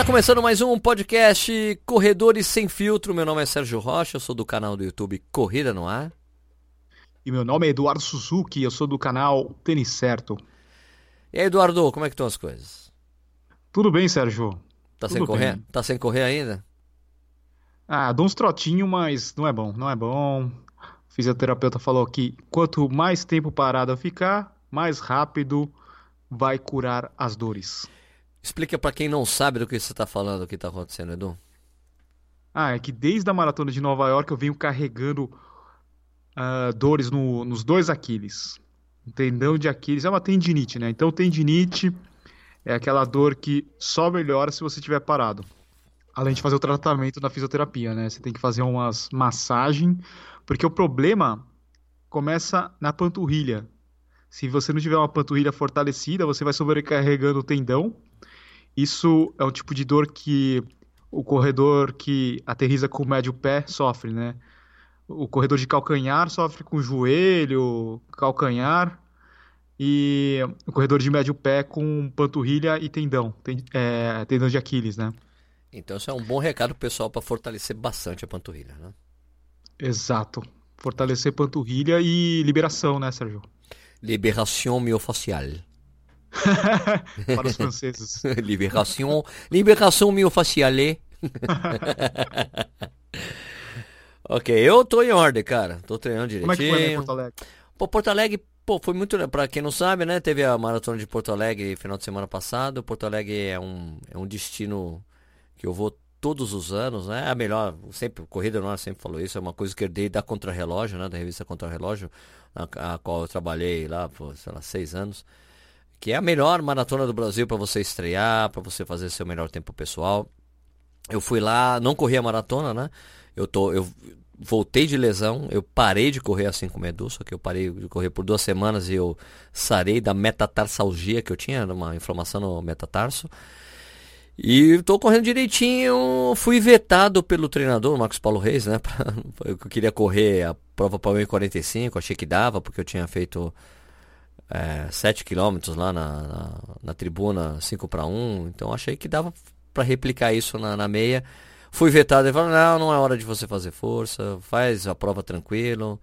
Está começando mais um podcast Corredores Sem Filtro. Meu nome é Sérgio Rocha, eu sou do canal do YouTube Corrida no Ar. E meu nome é Eduardo Suzuki, eu sou do canal Tênis Certo. E aí, Eduardo, como é que estão as coisas? Tudo bem, Sérgio? Tá Tudo sem correr? bem. Tá sem correr ainda? Ah, dou uns trotinhos, mas não é bom, não é bom. O fisioterapeuta falou que quanto mais tempo parado eu ficar, mais rápido vai curar as dores. Explica pra quem não sabe do que você tá falando, o que tá acontecendo, Edu. Ah, é que desde a maratona de Nova York eu venho carregando ah, dores no- nos dois Aquiles. O tendão de Aquiles é uma tendinite, né? Então, tendinite é aquela dor que só melhora se você estiver parado. Além de fazer o tratamento na fisioterapia, né? Você tem que fazer umas massagem, porque o problema começa na panturrilha. Se você não tiver uma panturrilha fortalecida, você vai sobrecarregando o tendão. Isso é um tipo de dor que o corredor que aterriza com o médio pé sofre, né? O corredor de calcanhar sofre com joelho, calcanhar, e o corredor de médio pé com panturrilha e tendão, ten- é, tendão de Aquiles, né? Então, isso é um bom recado pessoal pra fortalecer bastante a panturrilha, né? Exato. Fortalecer panturrilha e liberação, né, Sérgio? Liberação miofascial. Para os franceses. Liberação, liberação miofascial. ok, eu tô em ordem, cara. Tô treinando Como é que foi né, em direitinho. Porto Alegre? Pô, Porto Alegre, pô, foi muito. Pra quem não sabe, né? Teve a maratona de Porto Alegre final de semana passado. Porto Alegre é um, é um destino que eu vou todos os anos, né? É a melhor, sempre, Corrida no Ar sempre falou isso, é uma coisa que eu herdei da Contrarrelógio, né? Da revista Contrarrelógio, a, a qual eu trabalhei lá por, sei lá, seis anos. Que é a melhor maratona do Brasil para você estrear, para você fazer seu melhor tempo pessoal. Eu fui lá, não corri a maratona, né? Eu tô, eu voltei de lesão, eu parei de correr assim como Edu, só que eu parei de correr por duas semanas e eu sarei da metatarsalgia que eu tinha, uma inflamação no metatarso. E tô correndo direitinho, fui vetado pelo treinador, Marcos Paulo Reis, né? eu queria correr a prova para 1,45, achei que dava, porque eu tinha feito é, 7 quilômetros lá na, na, na tribuna 5 para 1, então achei que dava para replicar isso na, na meia. Fui vetado, ele falou, não, não é hora de você fazer força, faz a prova tranquilo.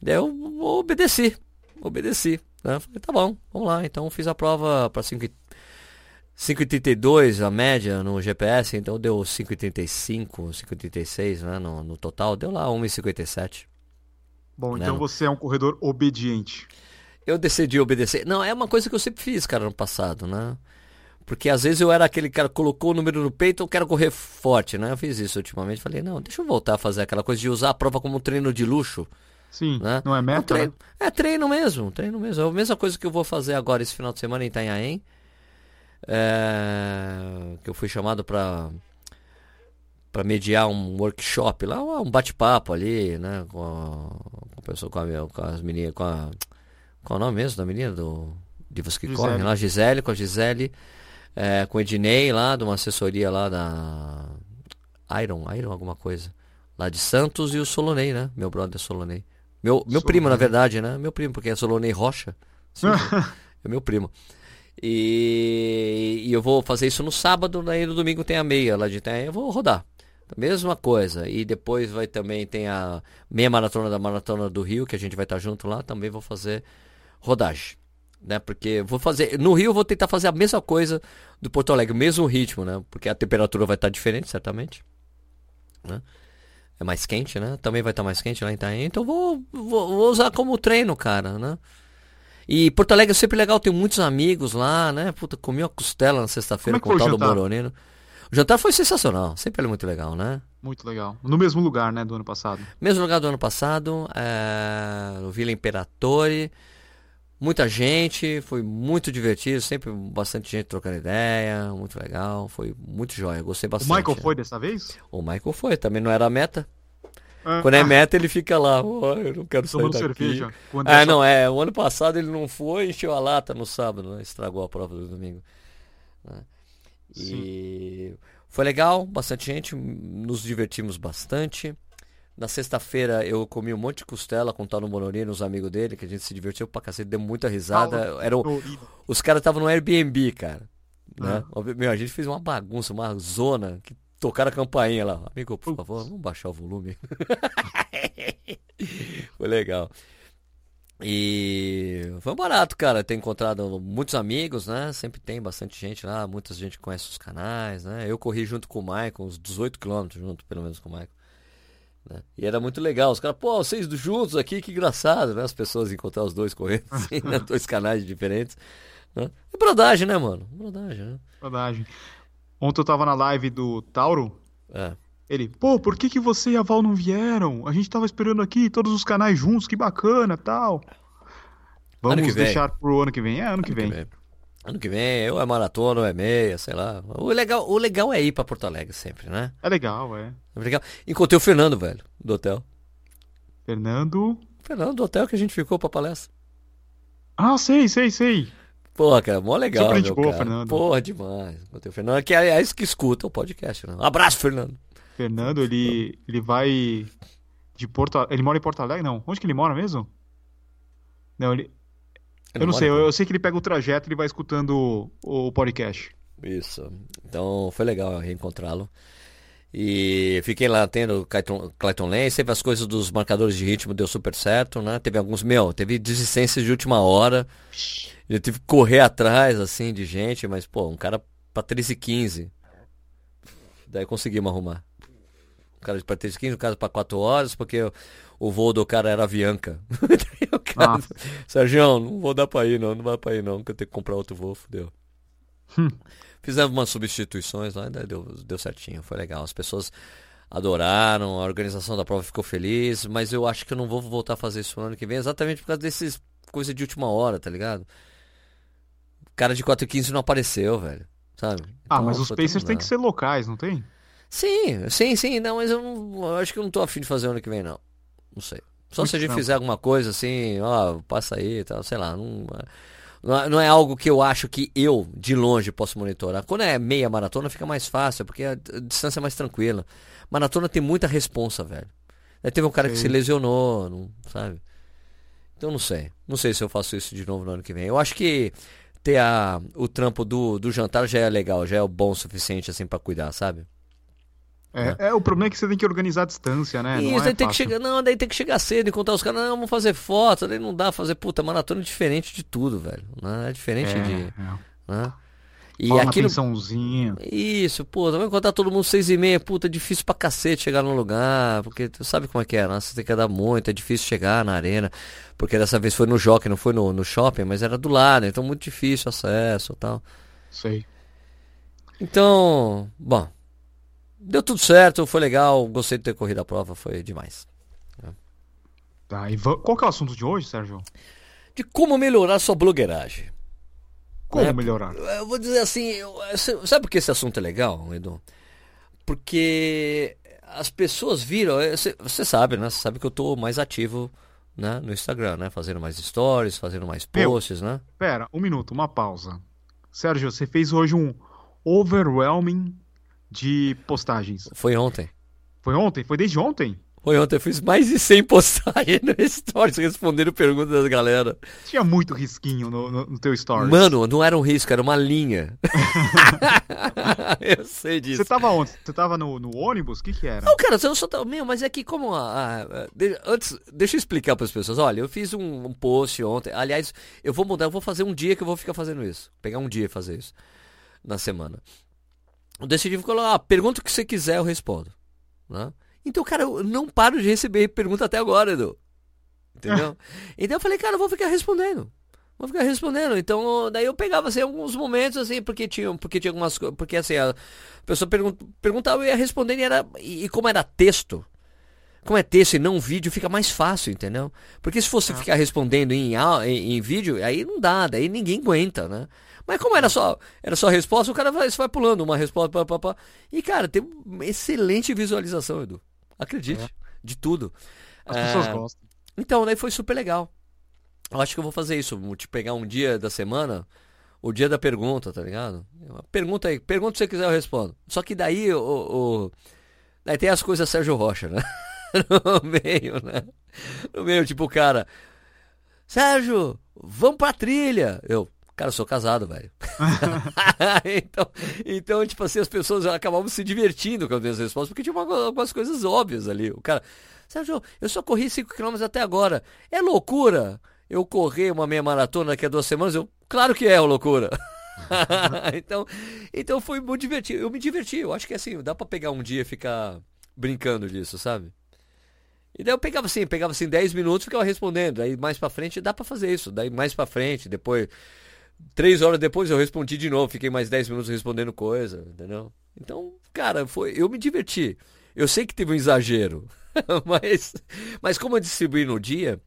Daí eu obedeci, obedeci. Né? Falei, tá bom, vamos lá. Então fiz a prova para 5 e- 5,32 a média no GPS, então deu 5,35, 5,36 né, no, no total, deu lá 1,57. Bom, Né, então você é um corredor obediente. Eu decidi obedecer. Não, é uma coisa que eu sempre fiz, cara, no passado, né? Porque às vezes eu era aquele cara que colocou o número no peito, eu quero correr forte, né? Eu fiz isso ultimamente. Falei, não, deixa eu voltar a fazer aquela coisa de usar a prova como um treino de luxo, Sim, né? não é Um meta, treino, né? É treino mesmo, treino mesmo. É a mesma coisa que eu vou fazer agora esse final de semana em Itanhaém. É, que eu fui chamado para para mediar um workshop lá, um bate-papo ali, né, com a, com a pessoa, com, a, com as meninas, com a qual o nome mesmo da menina do Divas que Gisele. correm lá, Gisele, com a Gisele, é, com o Ednei lá, de uma assessoria lá da Iron, Iron alguma coisa, lá de Santos e o Solonei, né, meu brother Solonei. Meu, meu primo, na verdade, né, meu primo, porque é Solonei Rocha, Sim, é meu primo. E, e eu vou fazer isso no sábado, daí no domingo tem a meia lá de Itanhaém, eu vou rodar. Mesma coisa. E depois vai também tem a meia maratona da maratona do Rio, que a gente vai estar junto lá, também vou fazer rodagem. Né? Porque vou fazer. No Rio eu vou tentar fazer a mesma coisa do Porto Alegre, o mesmo ritmo, né? Porque a temperatura vai estar diferente, certamente. Né? É mais quente, né? Também vai estar mais quente lá em Itaém. Então vou, vou, vou usar como treino, cara, né? E Porto Alegre é sempre legal, tenho muitos amigos lá, né? Puta, comi uma costela na sexta-feira é com o tal do? Moronino. O jantar foi sensacional, sempre é muito legal, né? Muito legal. No mesmo lugar, né, do ano passado. Mesmo lugar do ano passado, é, no Vila Imperatore. Muita gente, foi muito divertido, sempre bastante gente trocando ideia, muito legal, foi muito jóia, gostei O bastante. Michael foi dessa vez? O Michael foi, também não era a meta. Ah, Quando é ah, meta, ele fica lá, "Oh, eu não quero sair daqui. cerveja. Quando Ah, é só- não, é, o ano passado ele não foi, encheu a lata no sábado, né? Estragou a prova do domingo. né? E foi legal, bastante gente, nos divertimos bastante. Na sexta-feira eu comi um monte de costela com o tal no Monorino, os amigos dele, que a gente se divertiu pra cacete, deu muita risada. Era, o- os caras estavam no Airbnb, cara. Né? Meu, a gente fez uma bagunça, uma zona que tocaram a campainha lá. Amigo, por favor, vamos baixar o volume. Foi legal. E foi barato, cara, ter encontrado muitos amigos, né? Sempre tem bastante gente lá, muita gente conhece os canais, né? Eu corri junto com o Michael, uns 18 quilômetros junto, pelo menos com o Michael. Né? E era muito legal. Os caras, pô, vocês juntos aqui, que engraçado, né? As pessoas encontrar os dois correndo assim, né? Dois canais diferentes. Né? É brodagem, né, mano? Brodagem, né? Brodagem. Ontem eu tava na live do Tauro. É. Ele, pô, por que, que você e a Val não vieram? A gente tava esperando aqui todos os canais juntos, que bacana tal. Vamos deixar pro ano que vem. É, ano, ano que, vem. que, vem. Ano que vem, ou é maratona, ou é meia, sei lá. O legal, o legal é ir pra Porto Alegre sempre, né? É legal, é. é legal. Encontrei o Fernando, velho, do hotel. Fernando? Fernando, do hotel que a gente ficou pra palestra. Ah, sei, sei, sei. Porra, cara, mó legal. Super boa, cara. Fernando. Porra, demais. Encontrei o Fernando, que é, é isso que escuta o podcast, né? Um abraço, Fernando. Fernando, ele, ele vai de Porto Ele mora em Porto Alegre? Não. Onde que ele mora mesmo? Não, ele. Eu não sei, eu, eu, sei que ele pega o trajeto e ele vai escutando o, o podcast. Isso. Então foi legal reencontrá-lo. E fiquei lá tendo Clayton, Clayton Lane, sempre as coisas dos marcadores de ritmo deu super certo, né? Teve alguns, meu, teve desistências de última hora. Eu tive que correr atrás, assim, de gente, mas, pô, um cara pra 13 e 15. Daí conseguimos arrumar. O cara para 3 15, o cara para 4 horas, porque o, o voo do cara era Avianca. Daí o cara, ah. Sérgio, não vou dar para ir não, não vai para ir não, que eu tenho que comprar outro voo, fudeu. Hum. Fizemos umas substituições lá, daí deu, deu certinho, foi legal. As pessoas adoraram, a organização da prova ficou feliz, mas eu acho que eu não vou voltar a fazer isso no ano que vem, exatamente por causa desses coisas de última hora, tá ligado? O cara de 4 e 15 não apareceu, velho. Sabe? Ah, então, mas os Pacers têm que ser locais, não tem? Sim, sim, sim. Não, mas eu, não, eu acho que eu não tô afim de fazer ano que vem, não. Não sei. Só se a gente fizer alguma coisa assim, ó, passa aí e tal, sei lá. Não, não é algo que eu acho que eu, de longe, posso monitorar. Quando é meia maratona, fica mais fácil, porque a distância é mais tranquila. Maratona tem muita responsa, velho. Aí teve um cara Sim. que se lesionou, não, sabe? Então não sei. Não sei se eu faço isso de novo no ano que vem. Eu acho que ter a, o trampo do, do jantar já é legal, já é o bom o suficiente assim para cuidar, sabe? É, é, o problema é que você tem que organizar a distância, né? Isso, não é tem que chegar, não, daí tem que chegar cedo, encontrar os caras, não, vamos fazer foto, daí não dá fazer, puta, maratona é diferente de tudo, velho. Né? É diferente é, de. É. Né? E Fala aquilo. Isso, pô, vai encontrar todo mundo seis e meia, puta, é difícil pra cacete chegar no lugar, porque tu sabe como é que é, né? Você tem que andar muito, é difícil chegar na arena, porque dessa vez foi no jockey, não foi no, no shopping, mas era do lado, então muito difícil acesso e tal. Sei. Então, bom, Deu tudo certo, foi legal, gostei de ter corrido a prova, foi demais. Tá, e qual que é o assunto de hoje, Sérgio? De como melhorar sua blogueiragem. Como é, melhorar? Eu vou dizer assim, sabe por que esse assunto é legal, Edu? Porque as pessoas viram, você sabe, né? Você sabe que eu tô mais ativo né, no Instagram, né? Fazendo mais stories, fazendo mais posts, Meu, né? Pera, um minuto, uma pausa. Sérgio, você fez hoje um overwhelming de postagens? Foi ontem. Foi ontem? Foi desde ontem? Foi ontem, eu fiz mais de 100 postagens no Stories respondendo perguntas da galera. Tinha muito risquinho no, no, no teu Stories. Mano, não era um risco, era uma linha. eu sei disso. Você tava onde? Você tava no, no ônibus? O que que era? Não, cara, eu só tava... Meu, mas é que como... A, a, antes, deixa eu explicar para as pessoas. Olha, eu fiz um, um post ontem. Aliás, eu vou mudar, eu vou fazer um dia que eu vou ficar fazendo isso. Pegar um dia e fazer isso. Na semana. Eu decidi colocar, ah, pergunta o que você quiser, eu respondo. Né? Então, cara, eu não paro de receber pergunta até agora, Edu. Entendeu? então eu falei, cara, eu vou ficar respondendo. Vou ficar respondendo. Então, daí eu pegava assim alguns momentos assim, porque tinha, porque tinha algumas coisas, porque assim, a pessoa perguntava, eu ia respondendo e era e, e, como era texto, como é texto e não vídeo, fica mais fácil, entendeu? Porque se fosse ah. ficar respondendo em, em, em vídeo, aí não dá, daí ninguém aguenta, né? Mas como era só, era só resposta, o cara vai, vai pulando uma resposta, pá, pá, pá. E, cara, tem uma excelente visualização, Edu. Acredite, é. de tudo. As é... pessoas gostam. Então, daí foi super legal. Eu acho que eu vou fazer isso, te pegar um dia da semana, o dia da pergunta, tá ligado? Pergunta aí, pergunta se você quiser eu respondo. Só que daí o, o... daí tem as coisas Sérgio Rocha, né? no meio, né? No meio, tipo, o cara, Sérgio, vamos pra trilha. Eu, Cara, eu sou casado, velho. então, então, tipo assim, as pessoas acabavam se divertindo com as minhas respostas, porque tinha algumas coisas óbvias ali. O cara, Sérgio, eu só corri 5km até agora. É loucura eu correr uma meia maratona daqui a duas semanas? Eu, claro que é loucura. então, então foi muito divertido. Eu me diverti. Eu acho que assim, dá para pegar um dia e ficar brincando disso, sabe? E daí eu pegava assim, pegava assim 10 minutos, ficava respondendo. Aí mais para frente dá para fazer isso. Daí mais para frente, depois Três horas depois eu respondi de novo, fiquei mais dez minutos respondendo coisa, entendeu? Então, cara, foi, eu me diverti. Eu sei que teve um exagero, mas, mas como eu distribuí no dia,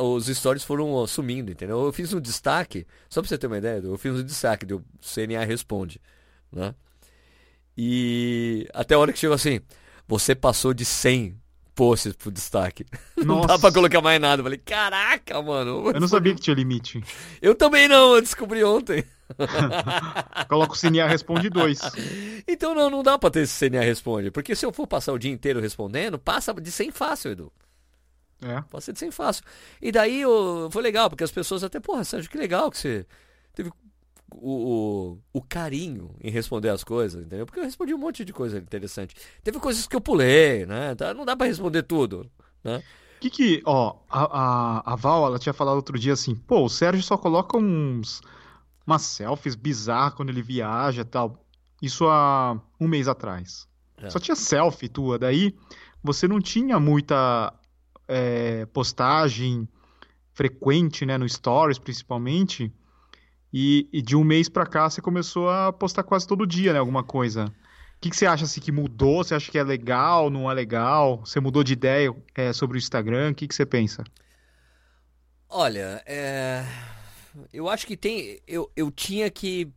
os stories foram sumindo, entendeu? Eu fiz um destaque, só pra você ter uma ideia, eu fiz um destaque do CNA Responde, né? E até a hora que chegou assim, você passou de 100 posts pro destaque. Nossa. Não dá pra colocar mais nada. Eu falei, caraca, mano. Eu não sabia que tinha limite. Eu também não, eu descobri ontem. Coloca o CNA Responde 2. Então não, não dá pra ter esse CNA Responde. Porque se eu for passar o dia inteiro respondendo, passa de 100 fácil, Edu. É. Ser de 100 fácil. E daí eu, foi legal, porque as pessoas até, porra, Sérgio, que legal que você teve o, o, o, carinho em responder as coisas, entendeu? Porque eu respondi um monte de coisa interessante. Teve coisas que eu pulei, né? Tá, não dá para responder tudo, né? Que que, ó, a, a, a, Val, ela tinha falado outro dia assim, pô, o Sérgio só coloca uns, umas selfies bizarras quando ele viaja e tal. Isso há um mês atrás. É. Só tinha selfie tua, daí você não tinha muita é, postagem frequente, né, no Stories principalmente, e, e de um mês para cá você começou a postar quase todo dia, né? Alguma coisa. O que, que você acha assim, que mudou? Você acha que é legal, não é legal? Você mudou de ideia é, sobre o Instagram? O que, que você pensa? Olha, é... eu acho que tem. Eu, eu tinha que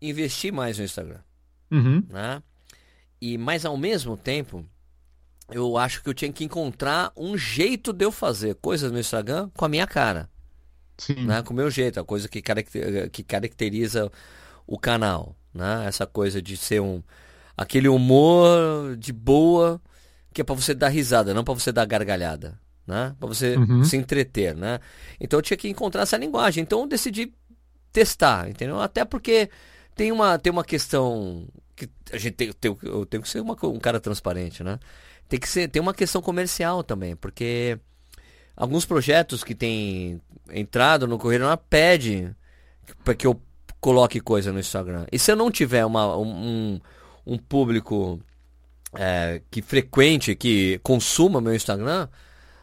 investir mais no Instagram. Uhum. Né? E, mas ao mesmo tempo, eu acho que eu tinha que encontrar um jeito de eu fazer coisas no Instagram com a minha cara. Né? Com o meu jeito, a coisa que, caracter, que caracteriza o canal. Né? Essa coisa de ser um. aquele humor de boa que é para você dar risada, não para você dar gargalhada. Né? Para você uhum. se entreter, né? Então eu tinha que encontrar essa linguagem. Então eu decidi testar, entendeu? Até porque tem uma, tem uma questão que a gente tem, tem eu tenho que ser uma, um cara transparente, né? Tem que ser, tem uma questão comercial também, porque alguns projetos que têm entrado no Correio Nacional pede para que eu coloque coisa no Instagram. E se eu não tiver uma, um, um público é, que frequente, que consuma meu Instagram,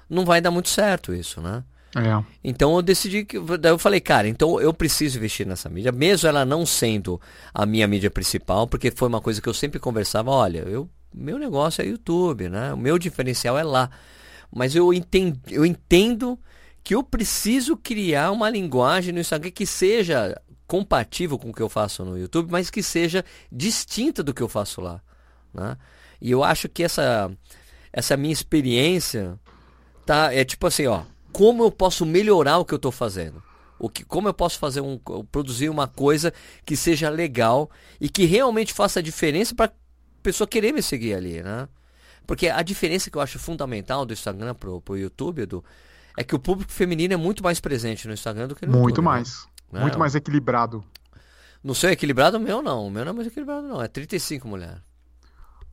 não vai dar muito certo isso, né? É. Então eu decidi que. Daí eu falei, cara, então eu preciso investir nessa mídia, mesmo ela não sendo a minha mídia principal, porque foi uma coisa que eu sempre conversava, olha, eu, meu negócio é YouTube, né? O meu diferencial é lá. Mas eu entendo, eu entendo que eu preciso criar uma linguagem no Instagram que seja compatível com o que eu faço no YouTube, mas que seja distinta do que eu faço lá. Né? E eu acho que essa, essa minha experiência tá, é tipo assim, ó, como eu posso melhorar o que eu estou fazendo? O que, como eu posso fazer um, produzir uma coisa que seja legal e que realmente faça diferença para a pessoa querer me seguir ali, né? Porque a diferença que eu acho fundamental do Instagram pro, pro YouTube, Edu, é que o público feminino é muito mais presente no Instagram do que no muito YouTube. Muito né? mais. Né? Muito mais equilibrado. No seu é equilibrado, o meu não. O meu não é mais equilibrado, não. É 35 mulher.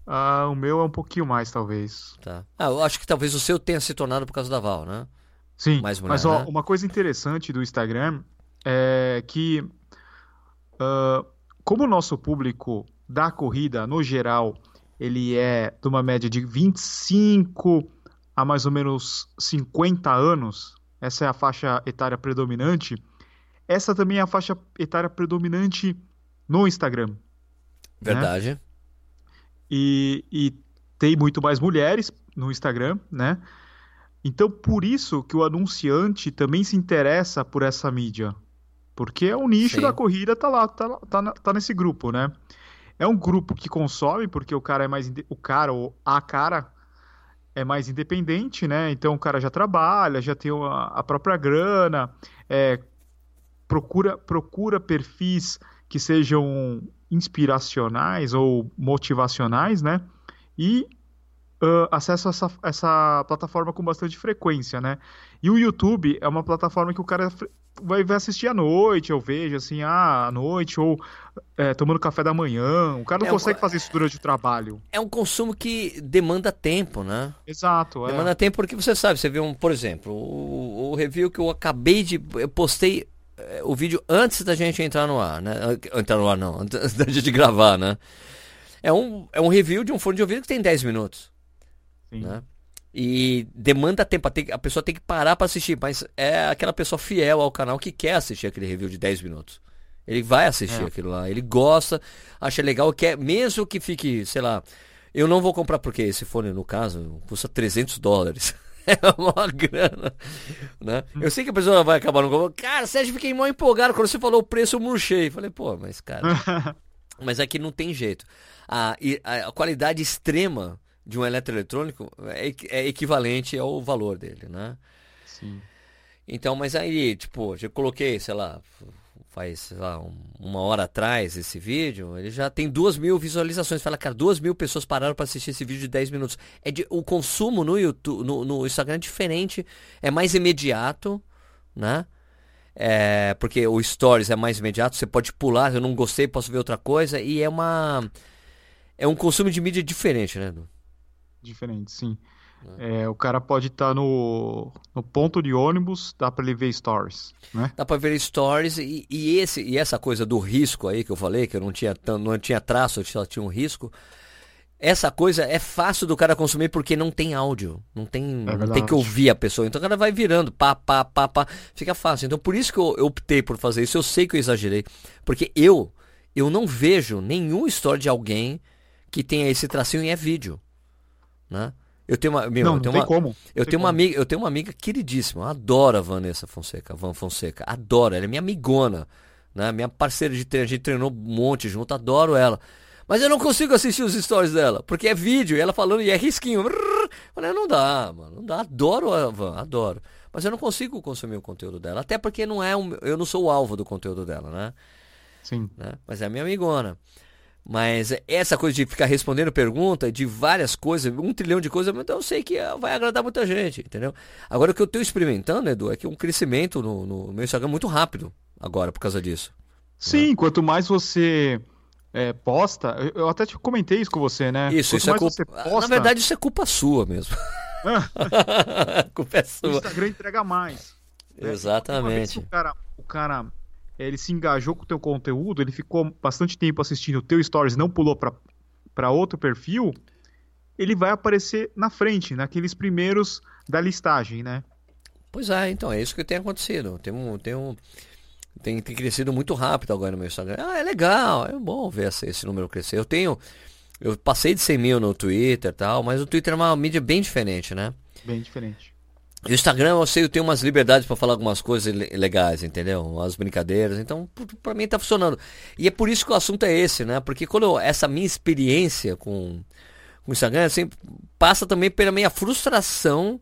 Ah, o meu é um pouquinho mais, talvez. Tá. Ah, eu acho que talvez o seu tenha se tornado por causa da Val, né? Sim. Mais mulher, mas, ó, né? uma coisa interessante do Instagram é que, uh, como o nosso público da corrida, no geral, ele é de uma média de 25 a mais ou menos 50 anos, essa é a faixa etária predominante, essa também é a faixa etária predominante no Instagram. Né? Verdade. Né? E, e tem muito mais mulheres no Instagram, né? Então, por isso que o anunciante também se interessa por essa mídia. Porque é o nicho Sim. da corrida, tá lá, tá, tá, tá nesse grupo, né? É um grupo que consome, porque o cara é mais. O cara ou a cara é mais independente, né? Então o cara já trabalha, já tem a, própria grana, é, procura, procura perfis que sejam inspiracionais ou motivacionais, né? E uh, acesso a essa, essa plataforma com bastante frequência, né? E o YouTube é uma plataforma que o cara vai, vai assistir à noite, eu vejo, assim, ah, à noite, ou é, tomando café da manhã. O cara não é consegue um, fazer isso durante o trabalho. É um consumo que demanda tempo, né? Exato. É. Demanda tempo porque você sabe, você vê um, por exemplo, o, o review que eu acabei de. Eu postei é, o vídeo antes da gente entrar no ar, né? Entrar no ar não, antes da gente gravar, né? É um, é um review de um fone de ouvido que tem 10 minutos. Sim. Né? E demanda tempo, a pessoa tem que parar para assistir, mas é aquela pessoa fiel ao canal que quer assistir aquele review de 10 minutos. Ele vai assistir é. aquilo lá, ele gosta, acha legal, quer, mesmo que fique, sei lá, eu não vou comprar porque esse fone, no caso, custa 300 dólares. é uma grana, né? Eu sei que a pessoa vai acabar no comprando. Cara, Sérgio, fiquei mal empolgado quando você falou o preço, eu murchei. Falei, pô, mas cara... mas aqui não tem jeito. A, a, a qualidade extrema de um eletroeletrônico é, é equivalente ao valor dele, né? Sim. Então, mas aí, tipo, eu coloquei, sei lá, faz sei lá, uma hora atrás esse vídeo, ele já tem duas mil visualizações. Fala, cara, duas mil pessoas pararam para assistir esse vídeo de 10 minutos. É de, o consumo no YouTube, no, no Instagram é diferente, é mais imediato, né? É, porque o Stories é mais imediato, você pode pular, eu não gostei, posso ver outra coisa, e é uma. É um consumo de mídia diferente, né, Edu? Diferente, sim. É. é, o cara pode estar tá no, no ponto de ônibus, dá para ele ver stories, né? Dá para ver stories e, e, esse, e essa coisa do risco aí que eu falei, que eu não tinha, não tinha traço, só tinha um risco. Essa coisa é fácil do cara consumir porque não tem áudio, não tem, é não tem que ouvir a pessoa. Então o cara vai virando, pá, pá, pá, pá, fica fácil. Então por isso que eu, eu optei por fazer isso. Eu sei que eu exagerei, porque eu eu não vejo nenhum story de alguém que tenha esse tracinho e é vídeo né? Eu tenho uma, meu, não, eu tenho não uma, como. Eu tenho como. uma amiga, eu tenho uma amiga queridíssima, adoro a Vanessa Fonseca, Van Fonseca, adoro, ela é minha amigona, né? Minha parceira de treino, a gente treinou um monte junto, adoro ela. Mas eu não consigo assistir os stories dela, porque é vídeo, e ela falando e é risquinho. Falei, não dá, mano, não dá. Adoro a Van, adoro. Mas eu não consigo consumir o conteúdo dela, até porque não é um, eu não sou o alvo do conteúdo dela, né? Sim. Né? Mas é minha amigona. Mas essa coisa de ficar respondendo pergunta de várias coisas, um trilhão de coisas, então eu sei que vai agradar muita gente, entendeu? Agora o que eu estou experimentando, Edu, é que um crescimento no, no, meu Instagram muito rápido agora por causa disso. Sim, né? quanto mais você é, posta, eu até te comentei isso com você, né? Isso, quanto isso é culpa. Posta... Na verdade, isso é culpa sua mesmo. culpa é sua. O Instagram entrega mais. Né? Exatamente. o cara, o cara ele se engajou com o teu conteúdo, ele ficou bastante tempo assistindo o teu stories, não pulou para outro perfil, ele vai aparecer na frente, naqueles primeiros da listagem, né? Pois é, então, é isso que tem acontecido. Tem um, tem um, tem, tem crescido muito rápido agora no meu Instagram. Ah, é legal, é bom ver esse, esse número crescer. Eu tenho, eu passei de 100 mil no Twitter e tal, mas o Twitter é uma mídia bem diferente, né? Bem diferente. O Instagram, eu sei, eu tenho umas liberdades para falar algumas coisas legais, entendeu? As brincadeiras. Então, para mim tá funcionando. E é por isso que o assunto é esse, né? Porque quando eu, essa minha experiência com, com o Instagram, assim, passa também pela minha frustração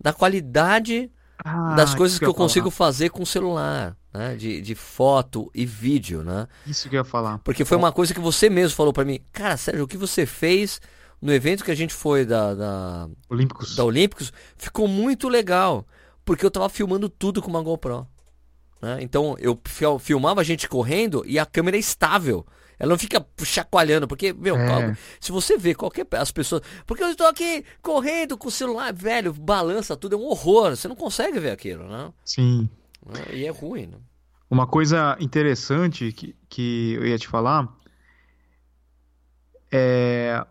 da qualidade ah, das coisas que, eu, consigo fazer com o celular, né? De, de foto e vídeo, né? Isso que eu ia falar. Porque foi uma coisa que você mesmo falou para mim. Cara, Sérgio, o que você fez no evento que a gente foi da, da Olímpicos. da Olímpicos, ficou muito legal. Porque eu tava filmando tudo com uma GoPro. Né? Então eu filmava a gente correndo e a câmera é estável. Ela não fica chacoalhando, porque, meu, é. se você vê qualquer as pessoas. Porque eu estou aqui correndo com o celular, velho, balança tudo, é um horror. Você não consegue ver aquilo, né? Sim. E é ruim, né? Uma coisa interessante que, que eu ia te falar é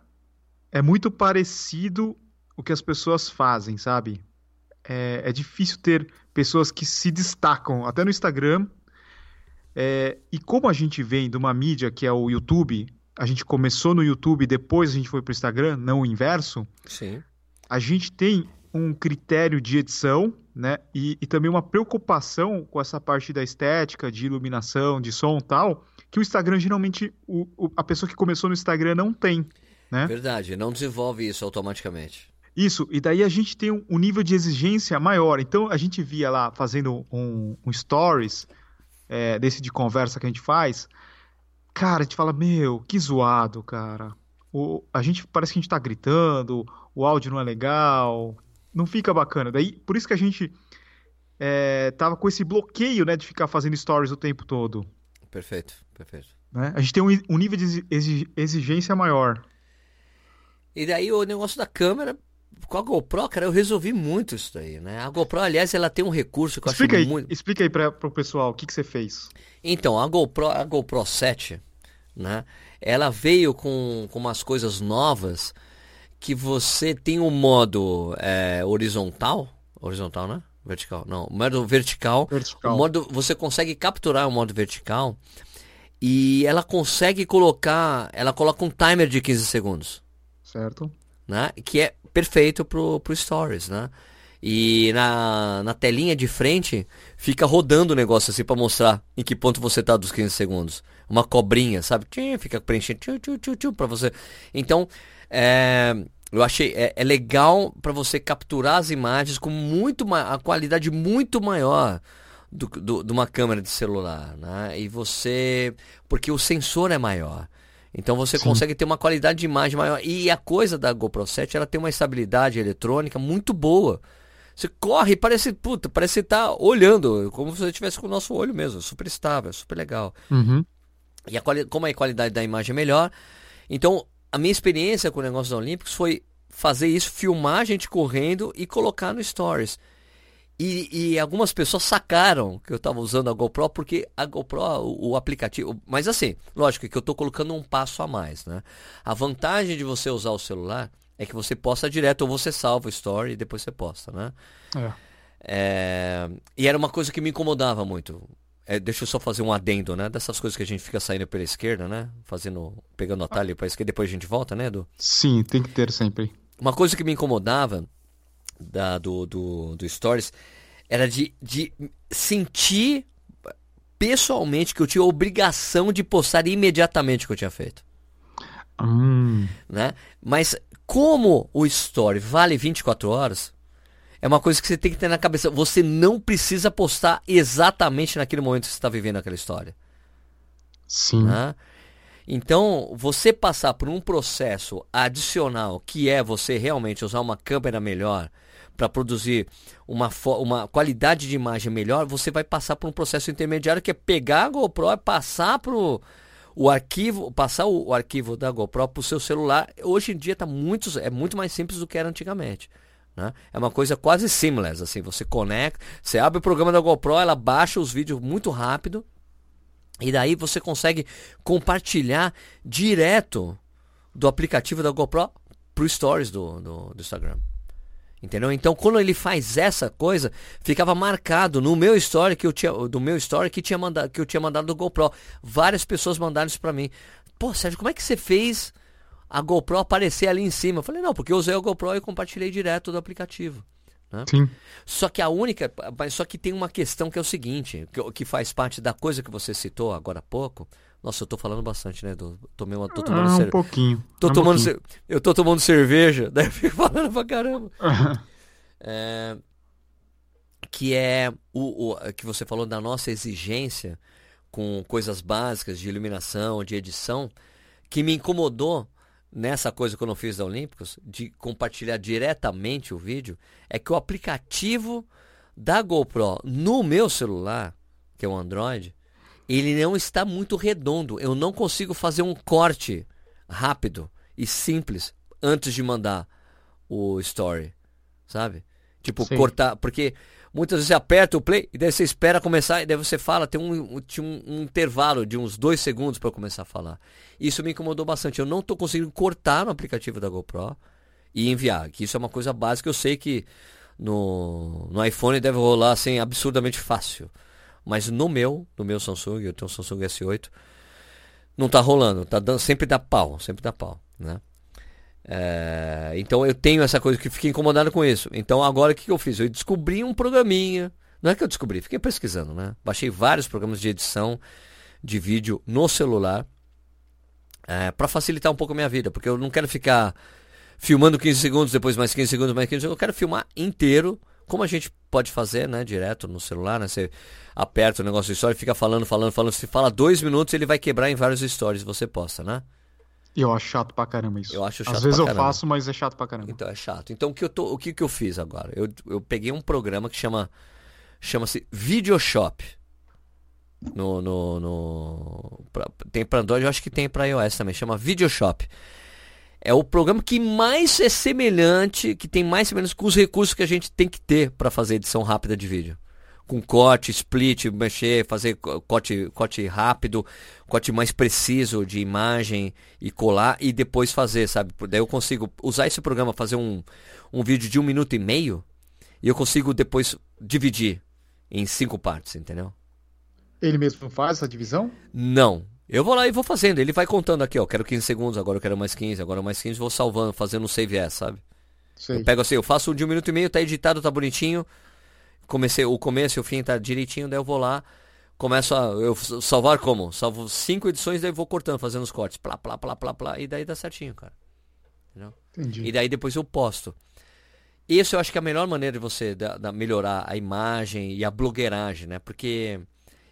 é muito parecido o que as pessoas fazem, sabe? É, é difícil ter pessoas que se destacam, até no Instagram. É, e como a gente vem de uma mídia que é o YouTube, a gente começou no YouTube, depois a gente foi para o Instagram, não o inverso. Sim. A gente tem um critério de edição, né? E, e, também uma preocupação com essa parte da estética, de iluminação, de som e tal, que o Instagram geralmente o, o, a pessoa que começou no Instagram não tem né? Verdade, não desenvolve isso automaticamente. Isso, e daí a gente tem um, nível de exigência maior. Então a gente via lá fazendo um, um stories é, desse de conversa que a gente faz. Cara, a gente fala, meu, que zoado, cara. o, a gente parece que a gente tá gritando, o áudio não é legal, não fica bacana. Daí, por isso que a gente é, tava com esse bloqueio, né, de ficar fazendo stories o tempo todo. Perfeito, perfeito. Né? A gente tem um, um nível de exigência maior. E daí o negócio da câmera, com a GoPro, cara, eu resolvi muito isso daí, né? A GoPro, aliás, ela tem um recurso que eu explica acho aí, muito... Explica aí para o pessoal o que, que você fez. Então, a GoPro, a GoPro 7, né? Ela veio com, com umas coisas novas que você tem um modo é, horizontal, horizontal, né? Vertical, não, modo vertical. Vertical. O modo, você consegue capturar o modo vertical e ela consegue colocar, ela coloca um timer de 15 segundos certo? Né? Que é perfeito pro, pro Stories, né? E na, na telinha de frente fica rodando o negócio assim para mostrar em que ponto você tá dos 15 segundos. Uma cobrinha, sabe? Fica preenchendo para você. Então, é, eu achei é, é legal para você capturar as imagens com muito a qualidade muito maior do, do, de uma câmera de celular, né? E você, porque o sensor é maior. Então você Sim. consegue ter uma qualidade de imagem maior. E a coisa da GoPro 7, ela tem uma estabilidade eletrônica muito boa. Você corre parece, puta, parece estar tá olhando, como se você estivesse com o nosso olho mesmo. Super estável, super legal. Uhum. E a como a qualidade da imagem é melhor. Então, a minha experiência com o negócio da Olímpicos foi fazer isso, filmar a gente correndo e colocar no Stories. E, e, algumas pessoas sacaram que eu estava usando a GoPro porque a GoPro, o, o, aplicativo. Mas assim, lógico que eu estou colocando um passo a mais, né? A vantagem de você usar o celular é que você posta direto ou você salva o story e depois você posta, né? É. É, e era uma coisa que me incomodava muito. É, deixa eu só fazer um adendo, né? Dessas coisas que a gente fica saindo pela esquerda, né? Fazendo, pegando atalho para esquerda, depois a gente volta, né, Edu? Sim, tem que ter sempre. Uma coisa que me incomodava da, do, do, do Stories era de, de sentir pessoalmente que eu tinha obrigação de postar imediatamente o que eu tinha feito. Hum. Né? Mas como o Story vale 24 horas, é uma coisa que você tem que ter na cabeça. Você não precisa postar exatamente naquele momento que você está vivendo aquela história. Sim. Né? Então, você passar por um processo adicional, que é você realmente usar uma câmera melhor, para produzir uma, uma qualidade de imagem melhor, você vai passar por um processo intermediário que é pegar a GoPro e passar para o arquivo, passar o, o arquivo da GoPro para o seu celular. Hoje em dia tá muito, é muito mais simples do que era antigamente. Né? É uma coisa quase seamless, assim, você conecta, você abre o programa da GoPro, ela baixa os vídeos muito rápido e daí você consegue compartilhar direto do aplicativo da GoPro para o Stories do, do, do Instagram. Entendeu? Então, quando ele faz essa coisa, ficava marcado no meu story que eu tinha, do meu story que tinha mandado, que eu tinha mandado do GoPro. Várias pessoas mandaram isso para mim. Pô, Sérgio, como é que você fez a GoPro aparecer ali em cima? Eu falei, não, porque eu usei a GoPro e compartilhei direto do aplicativo. Né? Sim. Só que a única, só que tem uma questão que é o seguinte, que, que faz parte da coisa que você citou agora há pouco, nossa, eu tô falando bastante, né, Edu? Tomei uma, tô tomando ah, um pouquinho. Tô um tomando pouquinho. Eu tô tomando cerveja, daí eu fico falando pra caramba. é, que é o, o que você falou da nossa exigência com coisas básicas de iluminação, de edição, que me incomodou nessa coisa que eu não fiz da Olímpicos, de compartilhar diretamente o vídeo, é que o aplicativo da GoPro no meu celular, que é o Android, ele não está muito redondo. Eu não consigo fazer um corte rápido e simples antes de mandar o story, sabe? Tipo, Sim. cortar, porque muitas vezes você aperta o play e daí você espera começar e daí você fala, tem um, um, um intervalo de uns dois segundos para começar a falar. Isso me incomodou bastante. Eu não estou conseguindo cortar no aplicativo da GoPro e enviar, que isso é uma coisa básica. Eu sei que no, no iPhone deve rolar assim absurdamente fácil. Mas no meu, no meu Samsung, eu tenho um Samsung S8, não tá rolando, tá dando, sempre dá pau, sempre dá pau, né? É, então eu tenho essa coisa que fiquei incomodado com isso. Então agora o que, que eu fiz? Eu descobri um programinha. Não é que eu descobri, fiquei pesquisando, né? Baixei vários programas de edição de vídeo no celular é, para facilitar um pouco a minha vida, porque eu não quero ficar filmando 15 segundos, depois mais 15 segundos, mais 15 segundos. Eu quero filmar inteiro como a gente pode fazer, né, direto no celular, né? Você aperta o negócio de story, fica falando, falando, falando. Se fala dois minutos, ele vai quebrar em vários stories você posta, né? Eu acho chato pra caramba isso. Eu acho chato Às vezes eu caramba. faço, mas é chato pra caramba. Então é chato. Então o que eu, tô, o que, que eu fiz agora? Eu, eu peguei um programa que chama chama-se Videoshop. No, no, no pra- tem para Android, eu acho que tem para iOS também. Chama Videoshop. É o programa que mais é semelhante, que tem mais semelhança com os recursos que a gente tem que ter para fazer edição rápida de vídeo. Com corte, split, mexer, fazer co- corte, corte rápido, corte mais preciso de imagem e colar e depois fazer, sabe? Daí eu consigo usar esse programa, fazer um, um vídeo de um minuto e meio e eu consigo depois dividir em cinco partes, entendeu? Ele mesmo faz essa divisão? Não. Eu vou lá e vou fazendo. Ele vai contando aqui, ó. Quero 15 segundos, agora eu quero mais 15, agora mais 15, vou salvando, fazendo um save as, sabe? Sei. Eu pego assim, eu faço um de um minuto e meio, tá editado, tá bonitinho. Comecei, o começo e o fim tá direitinho, daí eu vou lá, começo a. Eu salvar como? Salvo cinco edições, daí eu vou cortando, fazendo os cortes. Plá, plá, plá, plá, plá, e daí dá certinho, cara. Entendeu? Entendi. E daí depois eu posto. Isso eu acho que é a melhor maneira de você da- da- melhorar a imagem e a blogueiragem, né? Porque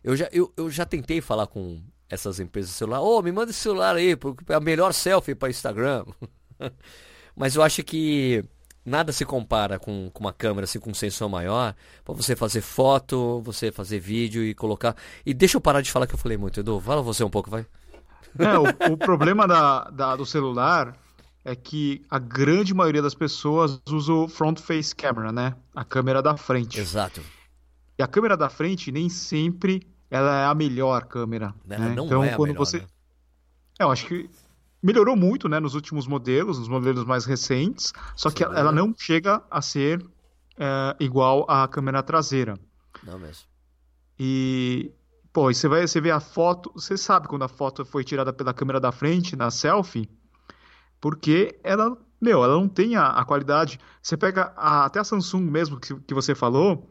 eu já, eu, eu já tentei falar com essas empresas de celular. Ô, me manda esse celular aí, porque é a melhor selfie para Instagram. Mas eu acho que nada se compara com, com uma câmera assim, com um sensor maior, para você fazer foto, você fazer vídeo e colocar. E deixa eu parar de falar que eu falei muito, Edu. Fala você um pouco, vai. É, o, o problema da, da- do celular é que a grande maioria das pessoas usa o front face camera, né? A câmera da frente. Exato. E a câmera da frente nem sempre ela é a melhor câmera. Ela né? não então, é a quando melhor, você. né? Eu acho que melhorou muito, né, nos últimos modelos, nos modelos mais recentes, só que Sem ela dúvida. não chega a ser é, igual à câmera traseira. Não mesmo. E, pô, e você vai, você vê a foto, você sabe quando a foto foi tirada pela câmera da frente, na selfie, porque ela, meu, ela não tem a, a qualidade. Você pega a- até a Samsung mesmo, que, que você falou,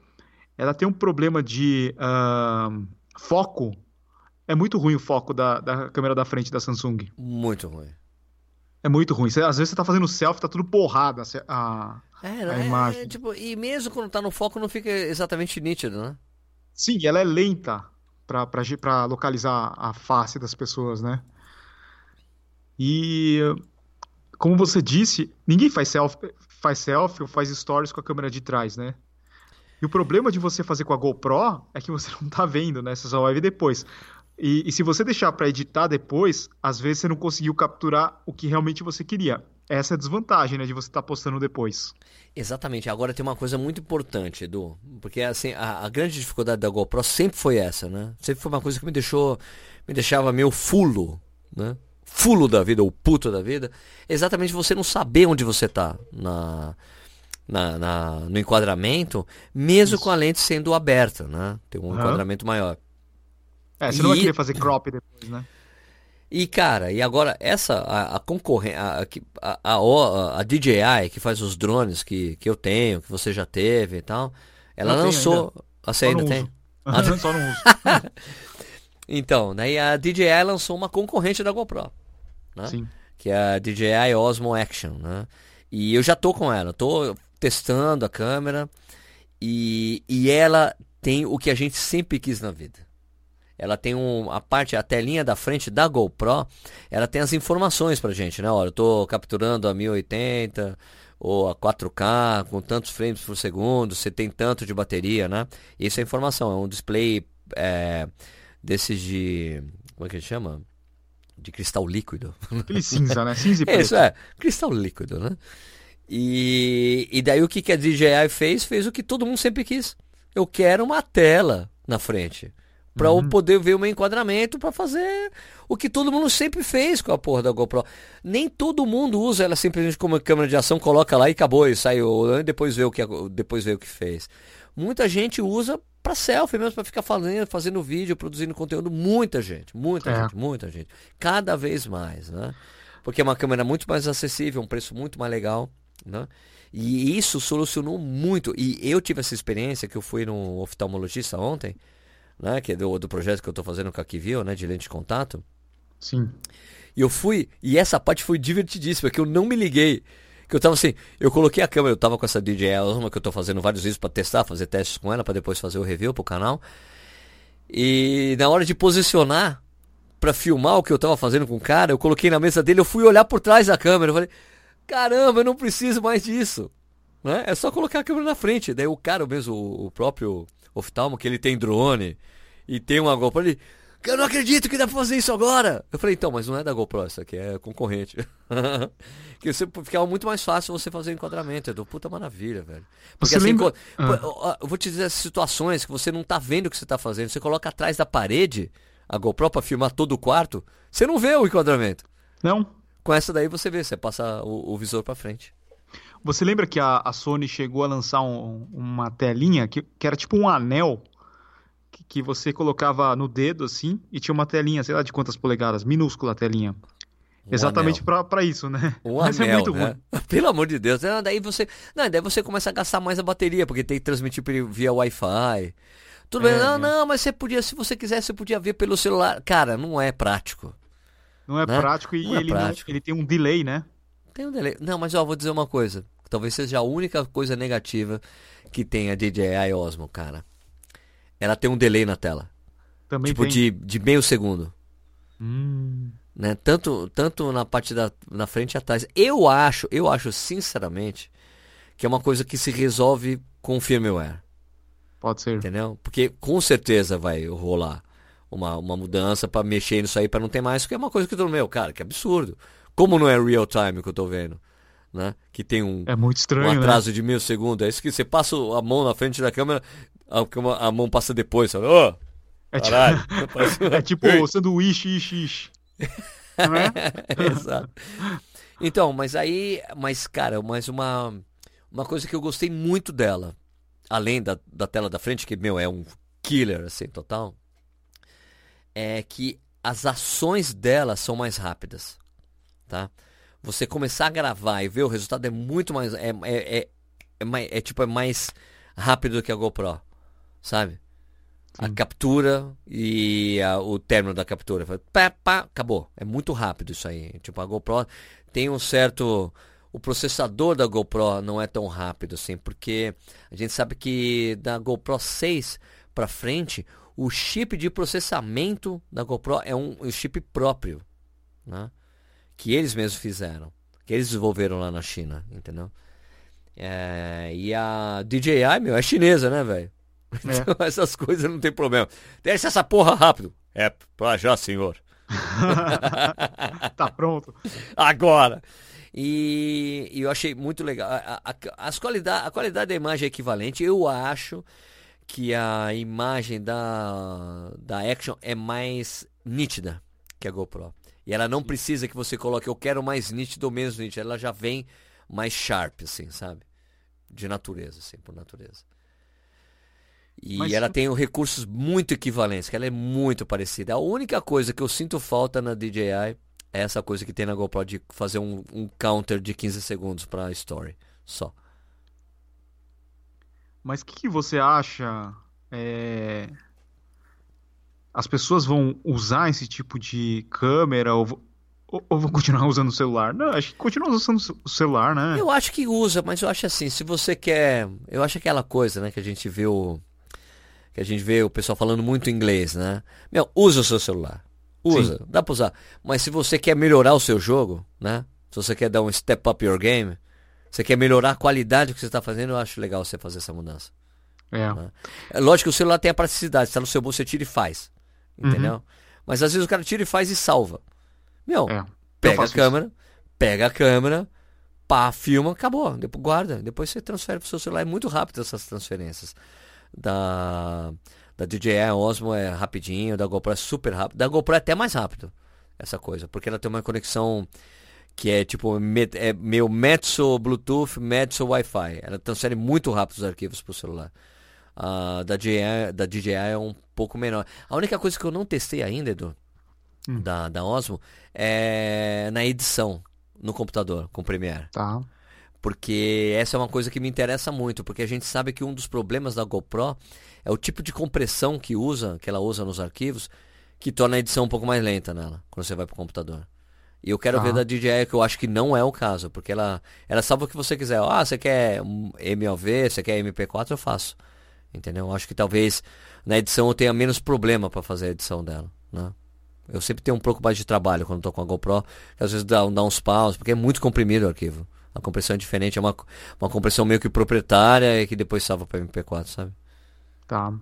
ela tem um problema de ahn, foco. É muito ruim o foco da, da câmera da frente da Samsung. Muito ruim. É muito ruim. Você- às vezes você tá fazendo selfie, tá tudo porrada. a- a- É, a é, imagem. tipo, e mesmo quando tá no foco não fica exatamente nítido, né? Sim, ela é lenta pra localizar a face das pessoas, né? E como você disse, ninguém faz selfie, faz selfie ou faz stories com a câmera de trás, né? E o problema de você fazer com a GoPro é que você não tá vendo, né? Você só vai ver depois. E, e se você deixar pra editar depois, às vezes você não conseguiu capturar o que realmente você queria. Essa é a desvantagem, né, de você estar postando depois. Exatamente. Agora tem uma coisa muito importante, Edu. Porque assim, a, a grande dificuldade da GoPro sempre foi essa, né? Sempre foi uma coisa que me deixou. Me deixava meio fulo, né? Fulo da vida, ou puto da vida. Exatamente você não saber onde você tá na, na, na- no enquadramento, mesmo com a lente sendo aberta, né? Tem um Aham. enquadramento maior. É, você não vai E- querer fazer crop depois, né? E cara, e agora essa a, a concorrência, a, a, a, a DJI que faz os drones que, que eu tenho, que você já teve e tal, ela lançou. Ah, Você Só ainda não tem? Ah, Só não uso. Então, daí a DJI lançou uma concorrente da GoPro, né? Sim. Que é a DJI Osmo Action, né? E eu já tô com ela, tô testando a câmera e, e ela tem o que a gente sempre quis na vida. Ela tem um, a parte, a telinha da frente da GoPro, ela tem as informações pra gente, né? Olha, eu tô capturando a 1080 ou a 4K com tantos frames por segundo, você tem tanto de bateria, né? Isso é informação, é um display é, desses de. Como é que ele chama? De cristal líquido. Aquele cinza, né? Cinza e preto. isso, é. Cristal líquido, né? E, e daí o que, que a DJI fez? Fez o que todo mundo sempre quis. Eu quero uma tela na frente. Pra eu poder ver o meu enquadramento pra fazer o que todo mundo sempre fez com a porra da GoPro. Nem todo mundo usa ela simplesmente como câmera de ação, coloca lá e acabou, e saiu, e depois vê o que, depois vê o que fez. Muita gente usa pra selfie mesmo, pra ficar falando, fazendo vídeo, produzindo conteúdo. Muita gente, muita É. gente, muita gente. Cada vez mais, né? Porque é uma câmera muito mais acessível, um preço muito mais legal, né? E isso solucionou muito. E eu tive essa experiência que eu fui no oftalmologista ontem, né? Que é do, do projeto que eu tô fazendo com a Kivio, né? De lente de contato. Sim. E eu fui, e essa parte foi divertidíssima, que eu não me liguei. Que eu tava assim, eu coloquei a câmera, eu tava com essa DJI Osmo que eu tô fazendo vários vídeos pra testar, fazer testes com ela, pra depois fazer o review pro canal. E na hora de posicionar, pra filmar o que eu tava fazendo com o cara, eu coloquei na mesa dele, eu fui olhar por trás da câmera, eu falei, caramba, eu não preciso mais disso. Né? É só colocar a câmera na frente. Daí o cara mesmo, o próprio oftalmo, que ele tem drone e tem uma GoPro, ele, eu não acredito que dá pra fazer isso agora. Eu falei, então, mas não é da GoPro, isso aqui é concorrente. que você ficava muito mais fácil você fazer o enquadramento. É do puta maravilha, velho. Porque Você assim, lembra- Ah. eu vou te dizer as situações que você não tá vendo o que você tá fazendo. Você coloca atrás da parede a GoPro pra filmar todo o quarto, você não vê o enquadramento. Não? Com essa daí você vê, você passa o, o visor pra frente. Você lembra que a, a Sony chegou a lançar um- uma telinha que, que era tipo um anel que, que você colocava no dedo assim e tinha uma telinha, sei lá de quantas polegadas, minúscula a telinha. Um Exatamente pra isso, né? Um Mas anel, é muito né? ruim. Pelo amor de Deus. Não, daí você, não, daí você começa a gastar mais a bateria, porque tem que transmitir via Wi-Fi. Tudo bem, É, não, é. não, mas você podia, se você quisesse, você podia ver pelo celular. Cara, não é prático. Não é Né? prático e Não é ele, não- prático. ele tem um delay, né? Tem um delay. Não, mas ó, vou dizer uma coisa. Talvez seja a única coisa negativa que tem a DJI Osmo, cara. Ela tem um delay na tela. Também tipo, tem. de, de meio segundo. Hum, né? Tanto, tanto na parte da na frente e atrás. Eu acho, eu acho sinceramente que é uma coisa que se resolve com firmware, pode ser. entendeu? Porque com certeza vai rolar uma, uma mudança pra mexer nisso aí pra não ter mais, porque é uma coisa que eu tô meu, cara, que absurdo. Como não é real time que eu tô vendo, né? Que tem um, É muito um estranho, né? atraso de meio segundo. É isso que você passa a mão na frente da câmera, a, a mão passa depois, sabe? Ô, É tipo, caralho. Parece- é tipo sanduíche, ishi, ishi. Não é? Exato. Então, mas aí, mas cara, mas uma uma coisa que eu gostei muito dela, além da, da tela da frente, que meu é um killer assim total, é que as ações dela são mais rápidas, tá? Você começar a gravar e ver o resultado é muito mais é é, é, é, mais- é tipo é mais rápido do que a GoPro, sabe? A captura e a- o término da captura. Pá, pá, acabou. É muito rápido isso aí. Tipo, a GoPro tem um certo. O processador da GoPro não é tão rápido assim, porque a gente sabe que da GoPro 6 para frente, o chip de processamento da GoPro é um, um chip próprio, né? Que eles mesmos fizeram, que eles desenvolveram lá na China, entendeu? É, e a DJI, meu, é chinesa, né, velho? Então, essas coisas não tem problema. Desce essa porra rápido. É, pra já, senhor. tá pronto. Agora. E, e eu achei muito legal. A, a, qualidade, a qualidade da imagem é equivalente. Eu acho que a imagem da, da Action é mais nítida que a GoPro. E ela não precisa que você coloque eu quero mais nítido ou menos nítido. Ela já vem mais sharp, assim, sabe? De natureza, assim, por natureza. E Mas- ela tem recursos muito equivalentes, que ela é muito parecida. A única coisa que eu sinto falta na DJI é essa coisa que tem na GoPro de fazer um, um counter de 15 segundos pra story. Só. Mas o que, que você acha? é, As pessoas vão usar esse tipo de câmera ou, ou- ou vão continuar usando o celular? Não, acho que continua usando o celular, né? Eu acho que usa, mas eu acho assim, se você quer. Eu acho aquela coisa, né, que a gente vê o. Que a gente vê o pessoal falando muito inglês, né? Meu, usa o seu celular. Usa, dá pra usar. Mas se você quer melhorar o seu jogo, né? Se você quer dar um step up your game, você quer melhorar a qualidade que você está fazendo, eu acho legal você fazer essa mudança. É. É lógico que o celular tem a praticidade, está no seu bolso, você tira e faz. Entendeu? Mas às vezes o cara tira e faz e salva. Meu, É. Pega a faço isso. câmera, pega a câmera, pá, filma, acabou. Depois guarda. Depois você transfere pro seu celular. É muito rápido essas transferências. Da, da DJI Osmo é rapidinho, da GoPro é super rápido. Da GoPro é até mais rápido essa coisa, porque ela tem uma conexão que é tipo me- é meio Metso Bluetooth, Metso Wi-Fi. Ela transfere muito rápido os arquivos pro celular. A da DJI, da DJI é um pouco menor. A única coisa que eu não testei ainda, Edu, da, da Osmo, é na edição no computador com Premiere. Tá. Porque essa é uma coisa que me interessa muito, porque a gente sabe que um dos problemas da GoPro é o tipo de compressão que usa, que ela usa nos arquivos, que torna a edição um pouco mais lenta nela, quando você vai pro computador. E eu quero Tá. ver da DJI, que eu acho que não é o caso, porque ela, ela salva o que você quiser. Ah, você quer MOV, você quer MP4, eu faço. Entendeu? Eu acho que talvez na edição eu tenha menos problema para fazer a edição dela, né? Eu sempre tenho um pouco mais de trabalho quando tô com a GoPro, que às vezes dá, dá uns paus, porque é muito comprimido o arquivo. A compressão é diferente, é uma, uma compressão meio que proprietária e que depois salva para MP4, sabe? Tá.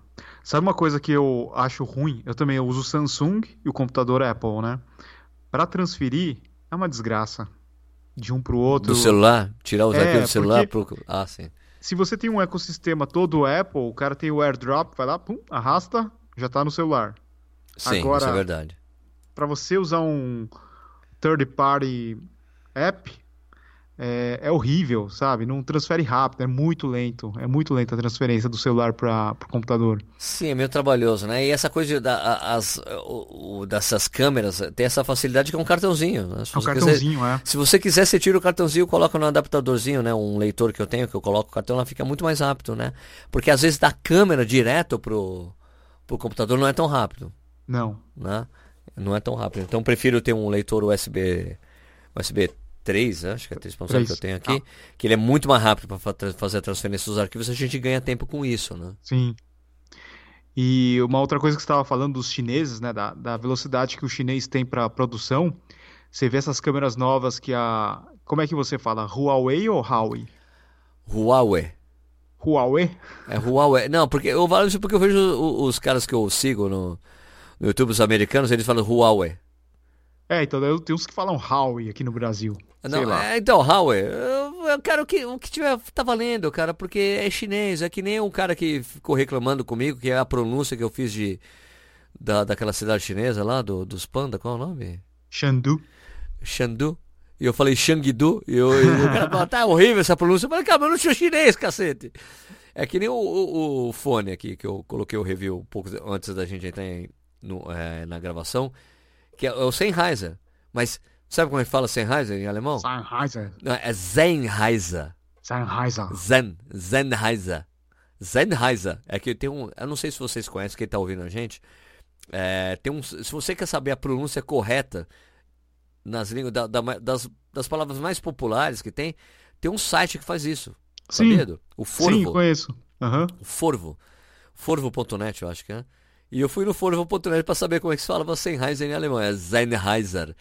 Sabe uma coisa que eu acho ruim? Eu também uso o Samsung e o computador Apple, né? Para transferir é uma desgraça. De um pro outro. Do celular? Tirar os É, arquivos do celular pro. Ah, sim. Se você tem um ecossistema todo Apple, o cara tem o AirDrop, vai lá, pum, arrasta, já tá no celular. Sim, Agora- isso é verdade. Para você usar um third party app, é, é horrível, sabe? Não transfere rápido, é muito lento. É muito lenta a transferência do celular para o computador. Sim, é meio trabalhoso, né? E essa coisa da, as, o- o- dessas câmeras tem essa facilidade que é um cartãozinho. Né? Se É um você quiser- cartãozinho, é. Se você quiser, você tira o cartãozinho, coloca no adaptadorzinho, né? Um leitor que eu tenho, que eu coloco o cartão, ela fica muito mais rápido, né? Porque às vezes da câmera direto pro, pro computador não é tão rápido, Não. né? Não é tão rápido. Então eu prefiro ter um leitor USB, USB 3, acho que é 3.0 que eu tenho aqui, que ele é muito mais rápido para fazer a transferência dos arquivos, a gente ganha tempo com isso, né? Sim. E uma outra coisa que você estava falando dos chineses, né, da, da velocidade que o chinês tem para produção, você vê essas câmeras novas que a... Como é que você fala? Huawei ou Huawei? Huawei. Huawei? É Huawei. Não, porque eu falo isso porque eu vejo o- os caras que eu sigo no, no YouTube, os americanos, eles falam Huawei. É, então eu tenho uns que falam Huawei aqui no Brasil. Não, é, então, Huawei, eu, eu quero que o que tiver tá valendo, cara, porque é chinês, é que nem o cara que ficou reclamando comigo, que é a pronúncia que eu fiz de da, daquela cidade chinesa lá, do, dos panda, qual é o nome? Shandu. Xandu. E eu falei Shangdu, e, eu, e o cara falou, tá horrível essa pronúncia. Eu falei, cara, mas eu não sou chinês, cacete. É que nem o, o- o fone aqui, que eu coloquei o review um pouco antes da gente entrar em- no- é, na gravação, que é o Sennheiser. Mas sabe como é que fala Sennheiser em alemão? Sennheiser. Não, é Sennheiser. Sennheiser. Zen, Sennheiser. Sennheiser. É que tem um. Eu não sei se vocês conhecem, quem tá ouvindo a gente. É, tem um, se você quer saber a pronúncia correta nas línguas da- da- das, das palavras mais populares que tem, tem um site que faz isso. Sim. Sabia? O Sim, Forvo. conheço. Aham. O Forvo. Forvo.net, eu acho que é. E eu fui no Forvo.net para saber como é que se falava Sennheiser em alemão. É Sennheiser.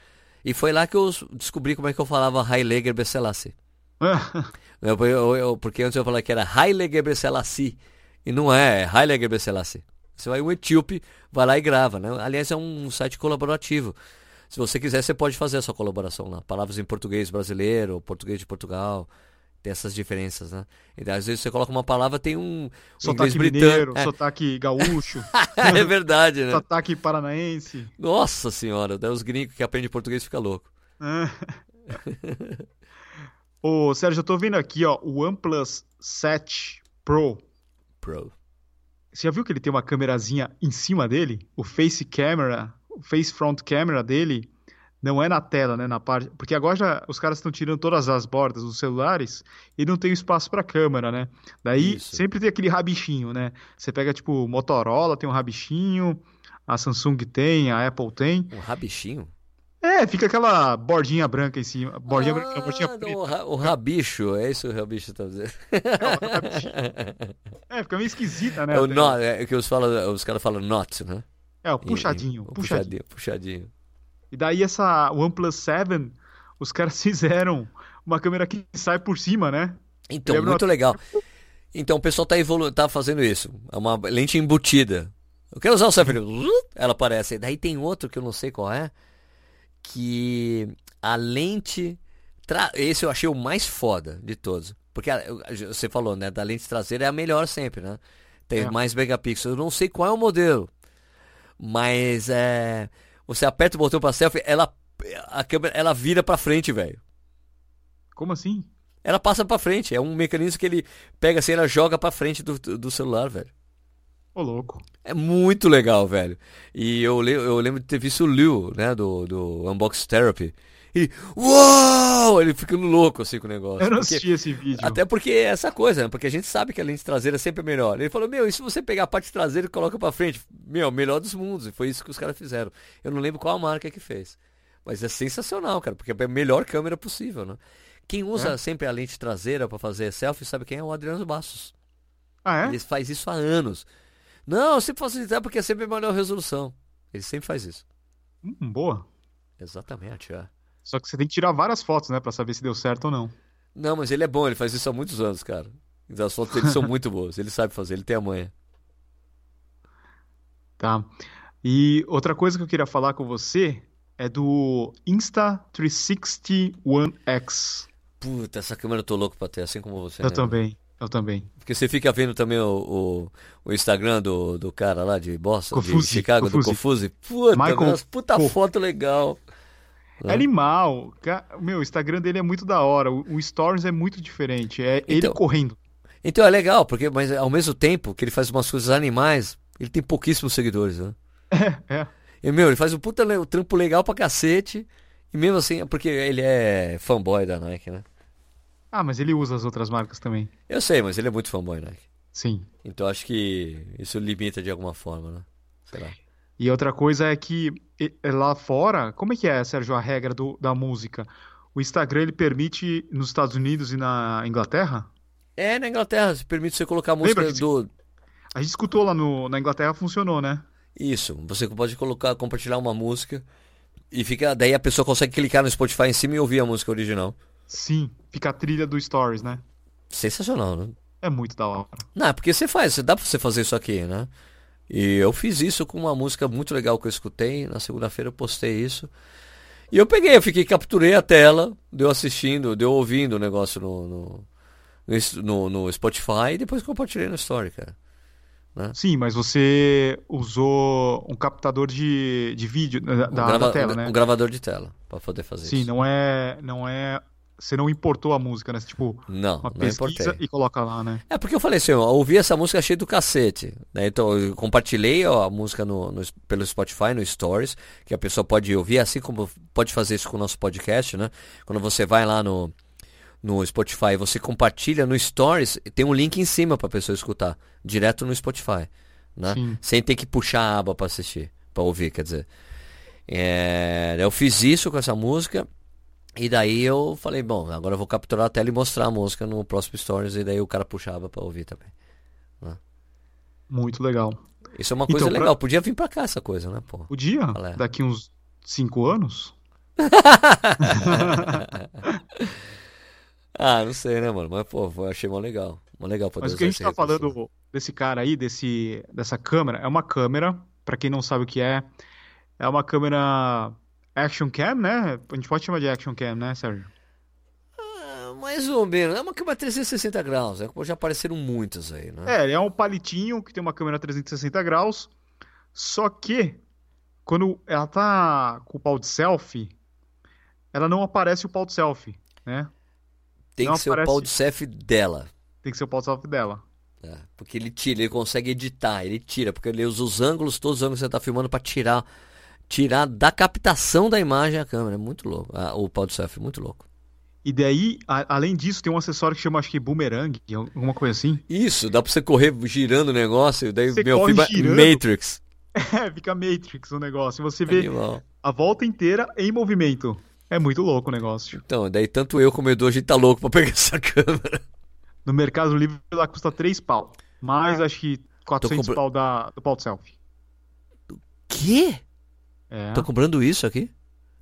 E foi lá que eu descobri como é que eu falava Heiliger Besselassie. Eu- eu- eu- porque antes eu falava que era Haile Gebrselassie. E não é, é Haile Gebrselassie. Você vai um etíope, vai lá e grava, né? Aliás, é um site colaborativo. Se você quiser, você pode fazer a sua colaboração lá. Palavras em português brasileiro, português de Portugal. Tem essas diferenças, né? Então, às vezes você coloca uma palavra, tem um, um inglês Sotaque britânico. mineiro, sotaque gaúcho, É. é verdade, né? sotaque paranaense. Nossa senhora, daí os gringos que aprendem português ficam louco. É. Ô, Sérgio, eu tô vendo aqui, ó, o OnePlus 7 Pro. Pro. Você já viu que ele tem uma câmerazinha em cima dele? O face camera, o face front camera dele não é na tela, né, na parte, porque agora já os caras estão tirando todas as bordas dos celulares e não tem espaço para câmera, né? Daí Isso. sempre tem aquele rabichinho, né? Você pega tipo Motorola tem um rabichinho, a Samsung tem, a Apple tem. Um rabichinho? É, fica aquela bordinha branca em cima, bordinha branca, Ah, bordinha não, preta. o, ra- o rabicho, é isso que o rabicho tá dizendo. É, fica meio esquisita, né? É o até. nó, é que os, fala, os caras falam not, né? É, o puxadinho, em- o puxadinho. puxadinho, puxadinho. E daí essa OnePlus 7, os caras fizeram uma câmera que sai por cima, né? Então, Lembra muito uma- legal. Então, o pessoal tá, evolu tá fazendo isso. É uma lente embutida. Eu quero usar o selfie. Ela aparece. Daí tem outro que eu não sei qual é. Que a lente. Tra... Esse eu achei o mais foda de todos. Porque a- você falou, né? Da lente traseira é a melhor sempre, né? Tem É. mais megapixels. Eu não sei qual é o modelo. Mas é. Você aperta o botão pra selfie, ela. A câmera ela vira pra frente, velho. Como assim? Ela passa pra frente. É um mecanismo que ele pega assim, ela joga pra frente do, do celular, velho. Ô, louco. É muito legal, velho. E eu, eu lembro de ter visto o Liu, né, do, do Unbox Therapy. E, uau! Ele ficando louco assim com o negócio. Eu não Porque- assisti esse vídeo. até porque é essa coisa, né? Porque a gente sabe que a lente traseira é sempre melhor. Ele falou, meu, e se você pegar a parte traseira e coloca pra frente? Meu, melhor dos mundos. E foi isso que os caras fizeram. Eu não lembro qual a marca que fez. Mas é sensacional, cara, porque é a melhor câmera possível, né? Quem usa É? sempre a lente traseira pra fazer selfie, sabe quem é? O Adriano Bastos. Ah, é? Ele faz isso há anos. Não, eu sempre faço isso porque é sempre a melhor resolução. Ele sempre faz isso. Hum, boa. Exatamente, é. Só que você tem que tirar várias fotos, né, para saber se deu certo ou não. Não, mas ele é bom, ele faz isso há muitos anos, cara. As fotos dele são muito boas, ele sabe fazer, ele tem a manha. Tá. E outra coisa que eu queria falar com você é do Insta360 One X. Puta, essa câmera eu tô louco pra ter, assim como você. Eu né? também, eu também. Porque você fica vendo também o, o, o Instagram do, do cara lá de Boston, de Confusi, Chicago, do. Confusi. Puta, Michael puta foto legal. É animal. Meu, o Instagram dele é muito da hora. O, o Stories é muito diferente. É ele Então. correndo. Então é legal, porque mas ao mesmo tempo que ele faz umas coisas animais, ele tem pouquíssimos seguidores, né? É. E, meu, ele faz um puta le- trampo legal pra cacete. E mesmo assim, é porque ele é fanboy da Nike, né? Ah, mas ele usa as outras marcas também. Eu sei, mas ele é muito fanboy Nike. Sim. Então acho que isso limita de alguma forma, né? Sei lá. E outra coisa é que lá fora, como é que é, Sérgio, a regra do- da música? O Instagram ele permite nos Estados Unidos e na Inglaterra? É, na Inglaterra, se permite você colocar a música Lembra do. A gente escutou lá no, na Inglaterra, funcionou, né? Isso, você pode colocar, compartilhar uma música e fica. Daí a pessoa consegue clicar no Spotify em cima e ouvir a música original. Sim, fica a trilha do Stories, né? Sensacional, né? É muito da hora. Não, é porque você faz, dá pra você fazer isso aqui, né? E eu fiz isso com uma música muito legal que eu escutei. Na segunda-feira eu postei isso. E eu peguei, eu fiquei, capturei a tela, deu assistindo, deu ouvindo o negócio no, no, no, no- Spotify e depois compartilhei no Story, cara. Sim, mas você usou um captador de, de vídeo da, Um, grava- da tela, um- né? um gravador de tela pra poder fazer Sim, isso. não é, não é. Você não importou a música, né? Tipo, Não, uma não pesquisa importei. e coloca lá, né? É porque eu falei assim, eu ouvi essa música achei do cacete. né? Então eu compartilhei ó, a música no, no- pelo Spotify, no Stories, que a pessoa pode ouvir, assim como pode fazer isso com o nosso podcast, né? Quando você vai lá no, no Spotify, você compartilha no Stories, tem um link em cima pra pessoa escutar, direto no Spotify, né? Sim. Sem ter que puxar a aba pra assistir, pra ouvir, quer dizer. É, eu fiz isso com essa música. E daí eu falei, bom, agora eu vou capturar a tela e mostrar a música no próximo Stories. E daí o cara puxava pra ouvir também. Muito legal. Isso é uma coisa Então, pra- legal. Podia vir pra cá essa coisa, né, pô? O dia, Qual é? daqui uns cinco anos, Ah, não sei, né, mano? Mas, pô, eu achei mó legal. Mó legal poder Mas o que a gente tá falando desse cara aí, desse, dessa câmera, é uma câmera, pra quem não sabe o que é, é uma câmera action cam, né? A gente pode chamar de action cam, né, Sérgio? Ah, mais ou menos. É uma câmera 360 graus. Né? Já apareceram muitas aí, né? É, ele é um palitinho que tem uma câmera 360 graus, só que quando ela tá com o pau de selfie, ela não aparece o pau de selfie, né? Tem não que ser o pau de selfie dela. Tem que ser o pau de selfie dela. É, porque ele tira, ele consegue editar, ele tira, porque ele usa os ângulos, todos os ângulos que você tá filmando pra tirar, tirar da captação da imagem a câmera. É muito louco. Ah, o pau de selfie, muito louco. E daí, a- além disso, tem um acessório que chama, acho que boomerang, alguma coisa assim. Isso, dá pra você correr girando o negócio, daí Você meu filme girando. Matrix. É, fica Matrix o negócio. Você vê Animal. a volta inteira em movimento. É muito louco o negócio. Então, daí tanto eu como o Edu, a gente tá louco pra pegar essa câmera. No Mercado Livre ela custa 3 pau. Mais acho que 400 compra- pau da, do pau de selfie. Quê? É, Tô comprando isso aqui?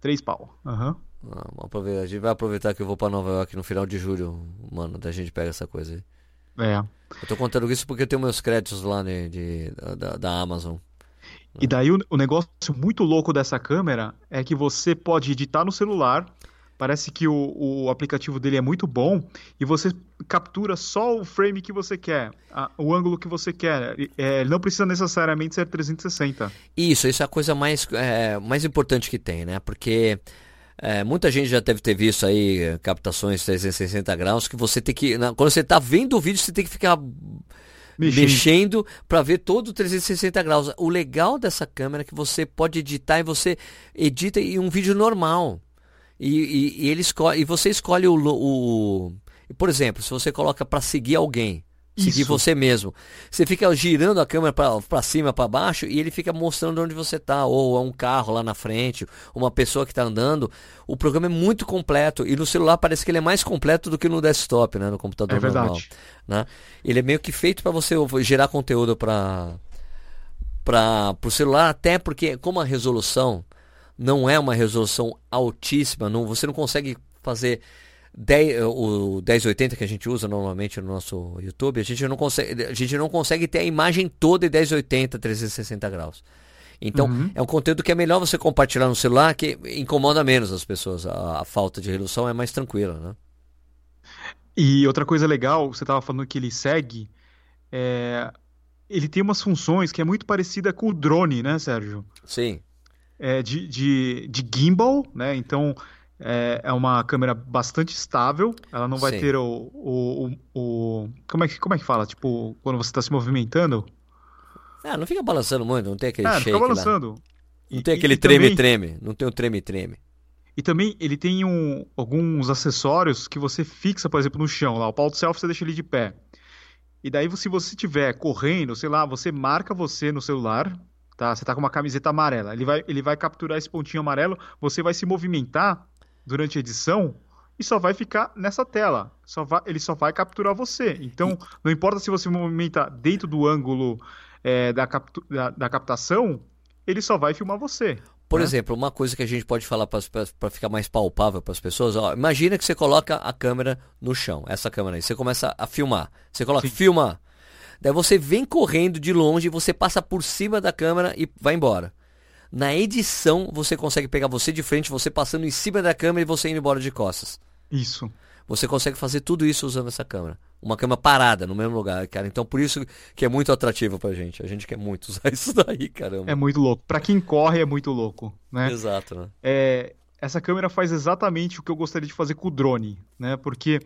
3 pau. Aham. Ah, vamos aproveitar. A gente vai aproveitar que eu vou pra Nova York no final de julho, mano. Da gente pega essa coisa aí. É. Eu tô contando isso porque eu tenho meus créditos lá né, de, da, da Amazon. E daí o, o negócio muito louco dessa câmera é que você pode editar no celular. Parece que o, o aplicativo dele é muito bom e você captura só o frame que você quer, a- o ângulo que você quer. É, Ele não precisa necessariamente ser 360. Isso, isso é a coisa mais, é, mais importante que tem, né? Porque é, muita gente já deve ter visto aí é, captações 360 graus que você tem que. na- quando você tá vendo o vídeo, você tem que ficar Mexendo. mexendo para ver todo o 360 graus. O legal dessa câmera é que você pode editar e você edita em um vídeo normal. E, e- e ele escolhe, e você escolhe o, o- Por exemplo, se você coloca para seguir alguém, seguir Isso. você mesmo, você fica girando a câmera para cima, para baixo e ele fica mostrando onde você tá, ou é um carro lá na frente, uma pessoa que está andando. O programa é muito completo e no celular parece que ele é mais completo do que no desktop, né, no computador É verdade. normal né? Ele é meio que feito para você gerar conteúdo para para o celular, até porque como a resolução não é uma resolução altíssima, não, você não consegue fazer 10, o 1080 que a gente usa normalmente no nosso YouTube, a gente não consegue, a gente não consegue ter a imagem toda em 1080, 360 graus. Então, uhum. é um conteúdo que é melhor você compartilhar no celular, que incomoda menos as pessoas. A, a falta de resolução é mais tranquila, né? E outra coisa legal, você estava falando que ele segue, é... ele tem umas funções que é muito parecida com o drone, né, Sérgio? Sim. É de, de, de gimbal, né? Então, é, é uma câmera bastante estável, ela não vai Sim. ter o, o, o, o, Como, é que, como é que fala? Tipo, quando você está se movimentando? Ah, não fica balançando muito, não tem aquele é, shake fica balançando. Lá. Não tem aquele treme-treme, não tem o treme-treme. E também ele tem um, alguns acessórios que você fixa, por exemplo, no chão. Lá, o pau do selfie você deixa ele de pé. E daí, se você estiver correndo, sei lá, você marca você no celular, tá? Você tá com uma camiseta amarela. Ele vai, ele vai capturar esse pontinho amarelo, você vai se movimentar durante a edição e só vai ficar nessa tela. Só vai, ele só vai capturar você. Então, não importa se você movimenta dentro do ângulo é, da, captu, da, da, captação, ele só vai filmar você. Por né? exemplo, uma coisa que a gente pode falar para ficar mais palpável para as pessoas, ó, imagina que você coloca a câmera no chão, essa câmera aí, você começa a filmar, você coloca Sim. filmar, daí você vem correndo de longe, você passa por cima da câmera e vai embora. Na edição, você consegue pegar você de frente, você passando em cima da câmera e você indo embora de costas. Isso. Você consegue fazer tudo isso usando essa câmera. Uma câmera parada no mesmo lugar, cara. Então por isso que é muito atrativo pra gente. A gente quer muito usar isso daí, caramba. É muito louco. Pra quem corre é muito louco, né? Exato, né? É, essa câmera faz exatamente o que eu gostaria de fazer com o drone, né? Porque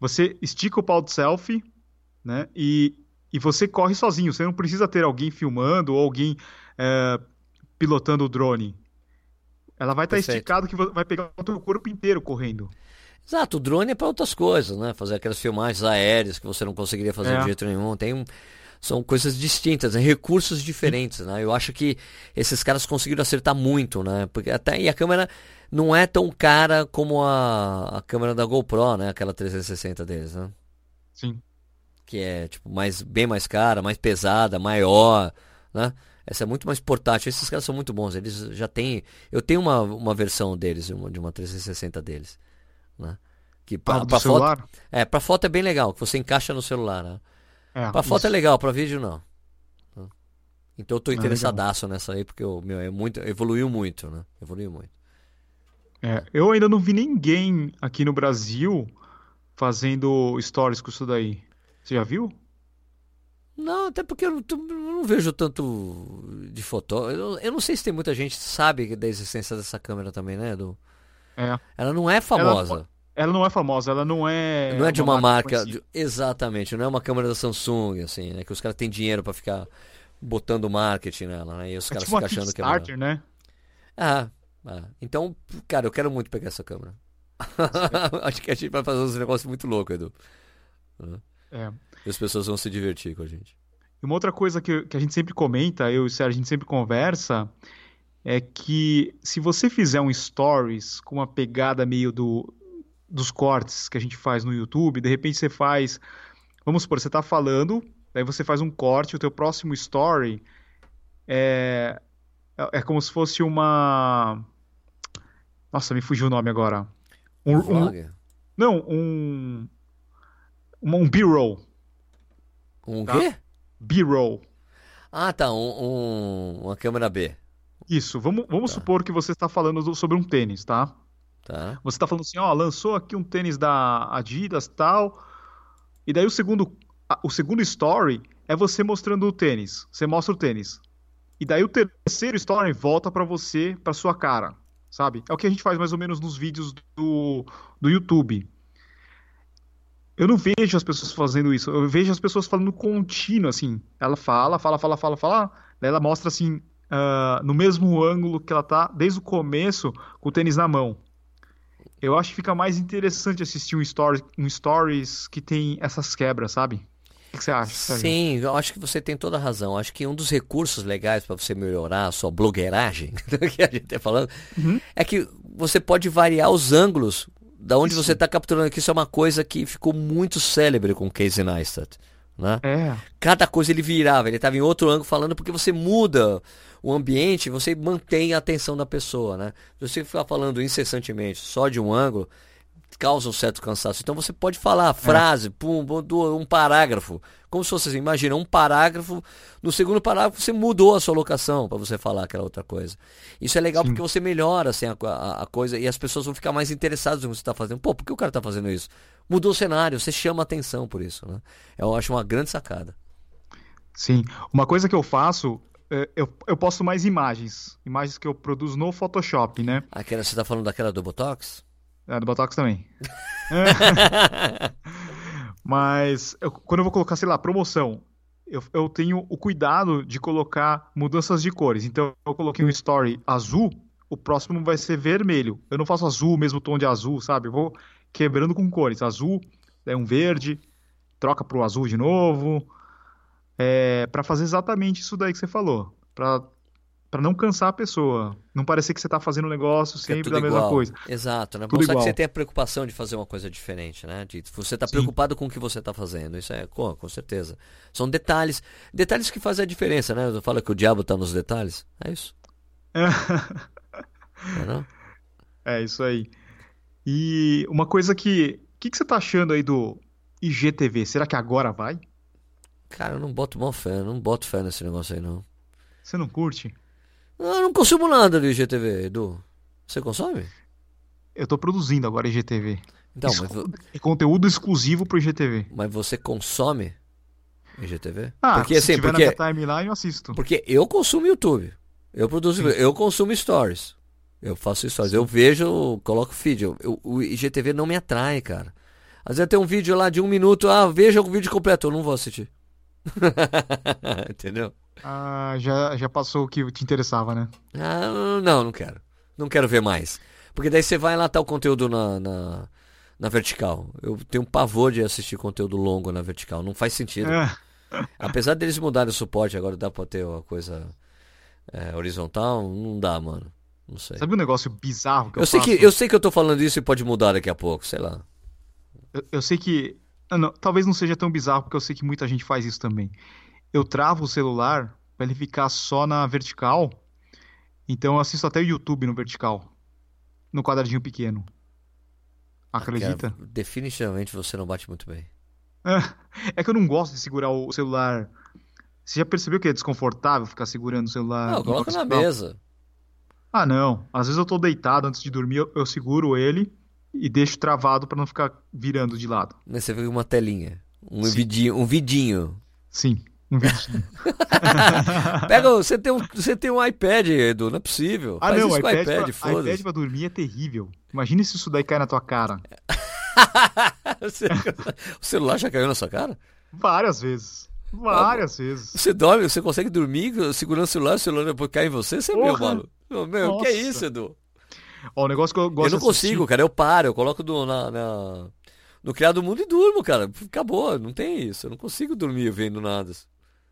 você estica o pau de selfie, né? E, e você corre sozinho. Você não precisa ter alguém filmando ou alguém é, pilotando o drone. Ela vai estar tá esticado que vai pegar o teu corpo inteiro correndo. Exato, o drone é para outras coisas, né? Fazer aquelas filmagens aéreas que você não conseguiria fazer é. de jeito nenhum. Tem um, são coisas distintas, né? recursos diferentes, né? Eu acho que esses caras conseguiram acertar muito, né? Porque até e a câmera não é tão cara como a, a câmera da GoPro, né? Aquela 360 deles, né? Sim. Que é tipo mais bem mais cara, mais pesada, maior, né? Essa é muito mais portátil. Esses caras são muito bons. Eles já têm. Eu tenho uma, uma versão deles, uma, de uma 360 deles. Né? Que pra, ah, pra celular? Foto, é, pra foto é bem legal, que você encaixa no celular. Né? É, pra foto é legal, pra vídeo não. Então eu tô é interessadaço é nessa aí, porque o meu é muito. Evoluiu muito, né? Evoluiu muito. É, eu ainda não vi ninguém aqui no Brasil fazendo stories com isso daí. Você já viu? Não, até porque eu não, eu não vejo tanto de foto. Eu, eu, não sei se tem muita gente que sabe da existência dessa câmera também, né, Edu? É. Ela não é famosa. Ela, ela, não é famosa, ela não é. Não é de uma, uma marca. marca de, exatamente, não é uma câmera da Samsung, assim, né? Que os caras têm dinheiro para ficar botando marketing nela, né? E os é caras tipo ficam achando que é. Starter, né? Ah, ah, então, cara, eu quero muito pegar essa câmera. Acho que a gente vai fazer uns negócios muito loucos, Edu. É. E as pessoas vão se divertir com a gente. E uma outra coisa que, que a gente sempre comenta, eu e o Sérgio, a gente sempre conversa, é que se você fizer um stories com uma pegada meio do, dos cortes que a gente faz no YouTube, de repente você faz, vamos supor, você está falando, daí você faz um corte, o teu próximo story é, é como se fosse uma... Nossa, me fugiu o nome agora. Um, um não, um... Um B-roll. Um tá? quê? B-roll. Ah, tá. Um, um, uma câmera B. Isso. Vamos, vamos tá. supor que você está falando do, sobre um tênis, tá? Tá. Você está falando assim, ó, lançou aqui um tênis da Adidas tal. E daí o segundo, o segundo story é você mostrando o tênis. Você mostra o tênis. E daí o terceiro story volta para você, para sua cara, sabe? É o que a gente faz mais ou menos nos vídeos do, do YouTube. Eu não vejo as pessoas fazendo isso. Eu vejo as pessoas falando contínuo, assim. Ela fala, fala, fala, fala, fala. Daí ela mostra, assim, uh, no mesmo ângulo que ela tá desde o começo, com o tênis na mão. Eu acho que fica mais interessante assistir um, story, um stories que tem essas quebras, sabe? O que você acha? Sérgio? Sim, eu acho que você tem toda a razão. Acho que um dos recursos legais para você melhorar a sua blogueiragem, que a gente está falando, uhum. é que você pode variar os ângulos da onde Isso. você está capturando aqui, isso é uma coisa que ficou muito célebre com Casey Neistat. né? É. Cada coisa ele virava, ele estava em outro ângulo falando porque você muda o ambiente, você mantém a atenção da pessoa, né? Se você ficar falando incessantemente só de um ângulo, causa um certo cansaço. Então você pode falar a frase, pum, um parágrafo, como se fosse assim, imagina, um parágrafo, no segundo parágrafo você mudou a sua locação para você falar aquela outra coisa. Isso é legal Sim. porque você melhora assim, a, a, a coisa e as pessoas vão ficar mais interessadas no que você está fazendo. Pô, por que o cara está fazendo isso? Mudou o cenário, você chama atenção por isso, né? Eu acho uma grande sacada. Sim. Uma coisa que eu faço, é, eu, eu posto mais imagens. Imagens que eu produzo no Photoshop, né? Aquela, você está falando daquela do Botox? É, do Botox também. Mas eu- quando eu vou colocar, sei lá, promoção, eu, eu tenho o cuidado de colocar mudanças de cores. Então eu coloquei um story azul, o próximo vai ser vermelho. Eu não faço azul, o mesmo tom de azul, sabe? Eu vou quebrando com cores. Azul, é um verde, troca pro azul de novo. É, para fazer exatamente isso daí que você falou. Pra, pra não cansar a pessoa. Não parecer que você tá fazendo um negócio é sempre tudo da mesma igual. coisa. Exato, né? Tudo Mostrar que você tem a preocupação de fazer uma coisa diferente, né? De, você está preocupado com o que você está fazendo. Isso é, com, com certeza. São detalhes. Detalhes que fazem a diferença, né? Eu falo que o diabo está nos detalhes. É isso. Não é não? É isso aí. E uma coisa que. O que, que você tá achando aí do IGTV? Será que agora vai? Cara, eu não boto mó fé, eu não boto fé nesse negócio aí, não. Você não curte? Eu não consumo nada do IGTV, Edu. Você consome? Eu tô produzindo agora IGTV. Então, Isso- mas, É conteúdo exclusivo pro IGTV. mas você consome IGTV? Ah, porque se assim, tiver porque, na minha timeline, eu assisto. porque eu consumo YouTube. Eu produzo, Sim. eu consumo stories. Eu faço stories. Eu vejo, coloco feed. Eu- eu- o IGTV não me atrai, cara. Às vezes tem um vídeo lá de um minuto, ah, veja o vídeo completo. Eu não vou assistir. Entendeu? Ah, já, já passou o que te interessava, né? Ah, não, não quero. Não quero ver mais. Porque daí você vai lá tá o conteúdo na, na, na vertical. Eu tenho um pavor de assistir conteúdo longo na vertical. Não faz sentido. É. Apesar deles mudarem o suporte, agora dá pra ter uma coisa é, horizontal, não dá, mano. Não sei. Sabe um negócio bizarro que eu, Eu sei, faço? que, eu sei que eu tô falando isso e pode mudar daqui a pouco, sei lá. Eu, eu sei que. ah, não, talvez não seja tão bizarro, porque eu sei que muita gente faz isso também. Eu travo o celular pra ele ficar só na vertical. Então eu assisto até o YouTube no vertical. No quadradinho pequeno. Acredita? Cara, definitivamente você não bate muito bem. É que eu não gosto de segurar o celular. Você já percebeu que é desconfortável ficar segurando o celular? Não, coloca na mesa. Ah, não. Às vezes eu tô deitado antes de dormir, eu, eu seguro ele e deixo travado pra não ficar virando de lado. Né, Você vê uma telinha. Um Sim. vidinho, um vidinho. Sim, um vidinho. Pega, você tem, um, você tem um iPad, Edu, não é possível. Ah, Faz não, isso iPad, iPad, pra, iPad pra dormir é terrível. Imagina se isso daí cai na tua cara. O celular já caiu na sua cara? Várias vezes. Várias vezes. Você dorme, você consegue dormir segurando o celular, o celular depois cai em você? Você é meu, Porra. mano. Meu, meu, que é isso, Edu? Ó, o negócio que eu gosto eu não assistir- consigo, cara. Eu paro, eu coloco do, na, na- no criado mundo e durmo, cara. Acabou, não tem isso. Eu não consigo dormir vendo nada.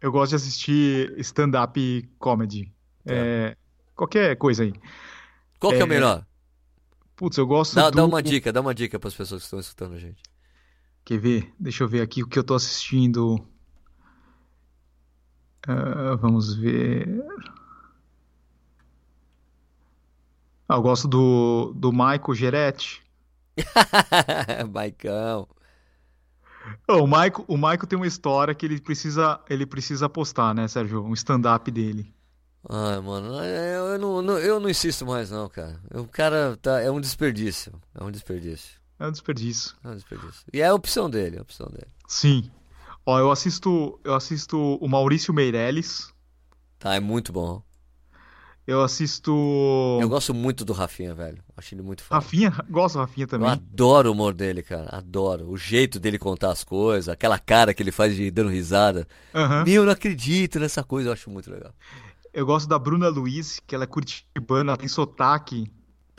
Eu gosto de assistir stand-up comedy. Tá. É, qualquer coisa aí. Qual que é o É, melhor? Putz, eu gosto Dá, do... dá uma dica, dá uma dica para as pessoas que estão escutando a gente. Quer ver? Deixa eu ver aqui o que eu tô assistindo. Ah, vamos ver. Ah, eu gosto do, do Michael Geretti. Baicão. O Michael, o Michael tem uma história que ele precisa, ele precisa postar, né, Sérgio? Um stand-up dele. Ai, mano, eu, eu não, não- eu não insisto mais não, cara. O cara tá, é um desperdício. É um desperdício. É um desperdício. É um desperdício. E é a opção dele, é a opção dele. Sim. Ó, eu assisto, eu assisto o Maurício Meirelles. Tá, é muito bom. Eu assisto Eu gosto muito do Rafinha, velho. Acho ele muito foda. Rafinha, gosto do Rafinha Eu também. adoro o humor dele, cara. Adoro. O jeito dele contar as coisas, aquela cara que ele faz de dando risada. Aham. Meu, eu não acredito nessa coisa, eu acho muito legal. Eu gosto da Bruna Luiz, que ela é curitibana, ela tem sotaque,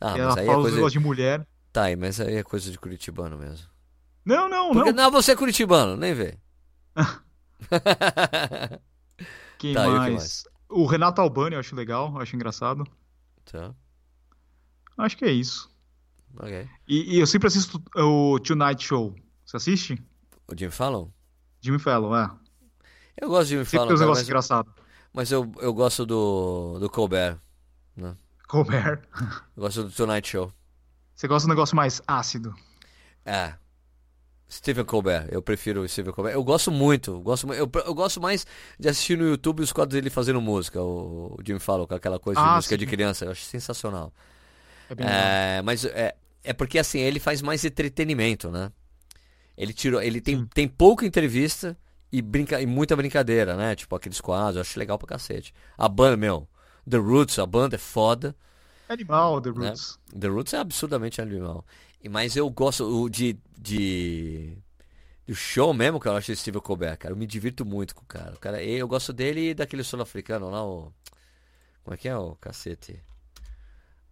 Ah, e ela é fala os coisa. negócios de mulher. Tá aí, mas aí é coisa de curitibano mesmo. Não, não, Porque, não. não, você é curitibano, nem vê. Quem Tá, o que mais? mais? O Renato Albani eu acho legal, eu acho engraçado. Tá, Acho que é isso. ok. E, e eu sempre assisto o Tonight Show. Você assiste? O Jim Fallon? Jimmy Fallon, é. Eu gosto de Jimmy Sempre Fallon, tem uns negócios mas, engraçados. mas eu, eu gosto do, do Colbert. Né? Colbert. Eu gosto do Tonight Show. Você gosta um negócio mais ácido. É. Stephen Colbert, eu prefiro o Stephen Colbert. Eu gosto muito, eu gosto, eu, eu gosto mais de assistir no YouTube os quadros dele fazendo música, o, o Jimmy Fallon, com aquela coisa de Ah, música sim. de criança, eu acho sensacional. É. É, mas é, é porque assim, ele faz mais entretenimento, né? Ele tirou, ele tem, Sim. tem pouca entrevista e, brinca, e muita brincadeira, né? Tipo aqueles quadros, eu acho legal pra cacete. A banda, meu, The Roots, a banda é foda. Animal, The né? Roots. The Roots é absurdamente animal. Mas eu gosto o de, de. Do show mesmo, que eu acho Steve Colbert, cara. Eu me divirto muito com o cara. O cara eu gosto dele e daquele sul-africano lá, o. Como é que é o cacete?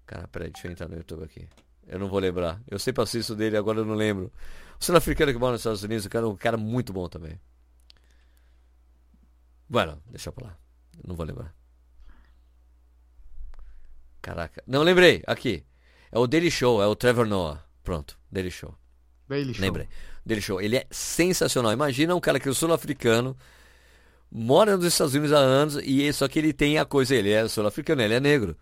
Cara, peraí, deixa eu entrar no YouTube aqui. Eu não vou lembrar. Eu sempre assisto dele, agora eu não lembro. O sul-africano que mora nos Estados Unidos, o cara é um cara muito bom também. Bueno, deixa pra lá. Eu não vou lembrar. Caraca. Não, lembrei. Aqui. É o Daily Show, é o Trevor Noah. Pronto, Daily Show. Daily Show. Lembrei. Daily Show. Ele é sensacional. Imagina um cara que é sul-africano, mora nos Estados Unidos há anos, e só que ele tem a coisa, ele é sul-africano, ele é negro.